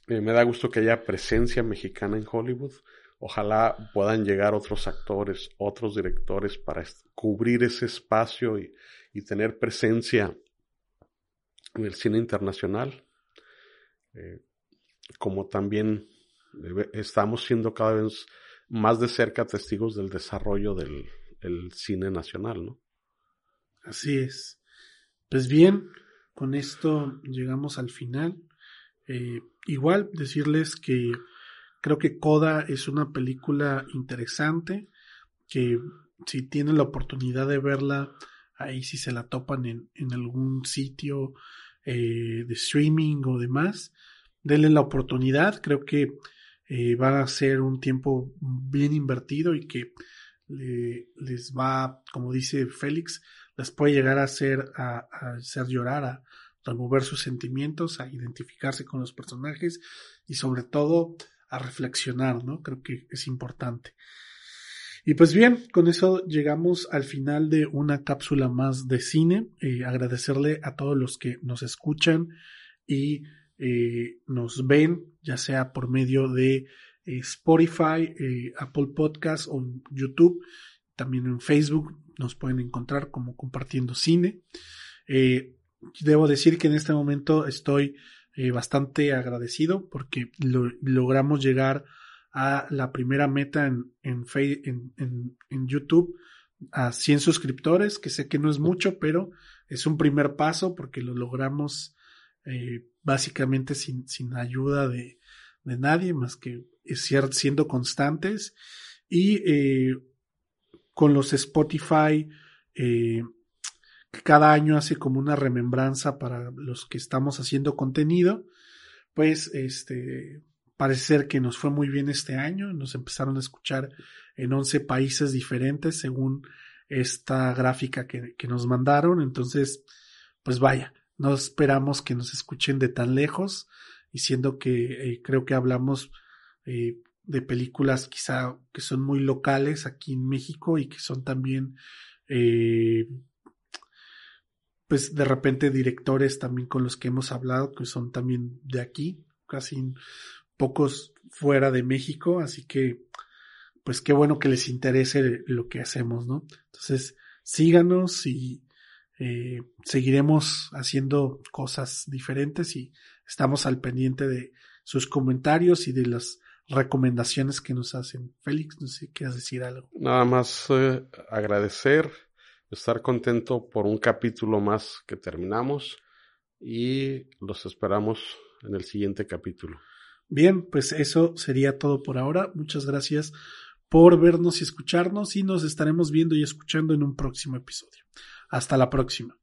Speaker 3: Eh, me da gusto que haya presencia mexicana en Hollywood. Ojalá puedan llegar otros actores, otros directores para cubrir ese espacio y, tener presencia en el cine internacional. Eh, como también estamos siendo cada vez más de cerca testigos del desarrollo del cine nacional, ¿no?
Speaker 2: Así es. Pues bien, con esto llegamos al final. Eh, igual decirles que Creo que Coda es una película interesante que si tienen la oportunidad de verla, ahí si se la topan en, en algún sitio eh, de streaming o demás, denle la oportunidad. Creo que eh, va a ser un tiempo bien invertido y que les va, como dice Félix, les puede llegar a hacer, a, hacer llorar, a remover sus sentimientos, a identificarse con los personajes y sobre todo a reflexionar, ¿no? Creo que es importante. Y pues bien, con eso llegamos al final de una cápsula más de cine. Eh, agradecerle a todos los que nos escuchan y eh, nos ven, ya sea por medio de eh, Spotify, Apple Podcast o YouTube, también en Facebook nos pueden encontrar como compartiendo cine. debo decir que en este momento estoy bastante agradecido porque logramos llegar a la primera meta en, en, YouTube a 100 suscriptores, que sé que no es mucho, pero es un primer paso porque lo logramos eh, básicamente sin, sin ayuda de, de, nadie, más que siendo constantes. Y eh, con los Spotify, eh, cada año hace como una remembranza para los que estamos haciendo contenido, pues este parece ser que nos fue muy bien este año, nos empezaron a escuchar en 11 países diferentes según esta gráfica que, nos mandaron, entonces, pues vaya, no esperamos que nos escuchen de tan lejos, y siendo que eh, creo que hablamos eh, de películas quizá que son muy locales aquí en México y que son también eh, pues de repente directores también con los que hemos hablado que son también de aquí casi pocos fuera de México, así que pues qué bueno que les interese lo que hacemos, ¿no? Entonces, síganos y eh, seguiremos haciendo cosas diferentes y estamos al pendiente de sus comentarios y de las recomendaciones que nos hacen. Félix, no sé si quieres decir algo.
Speaker 3: Nada más eh, agradecer, estar contento por un capítulo más que terminamos y los esperamos en el siguiente capítulo.
Speaker 2: Bien, pues eso sería todo por ahora. Muchas gracias por vernos y escucharnos y nos estaremos viendo y escuchando en un próximo episodio. Hasta la próxima.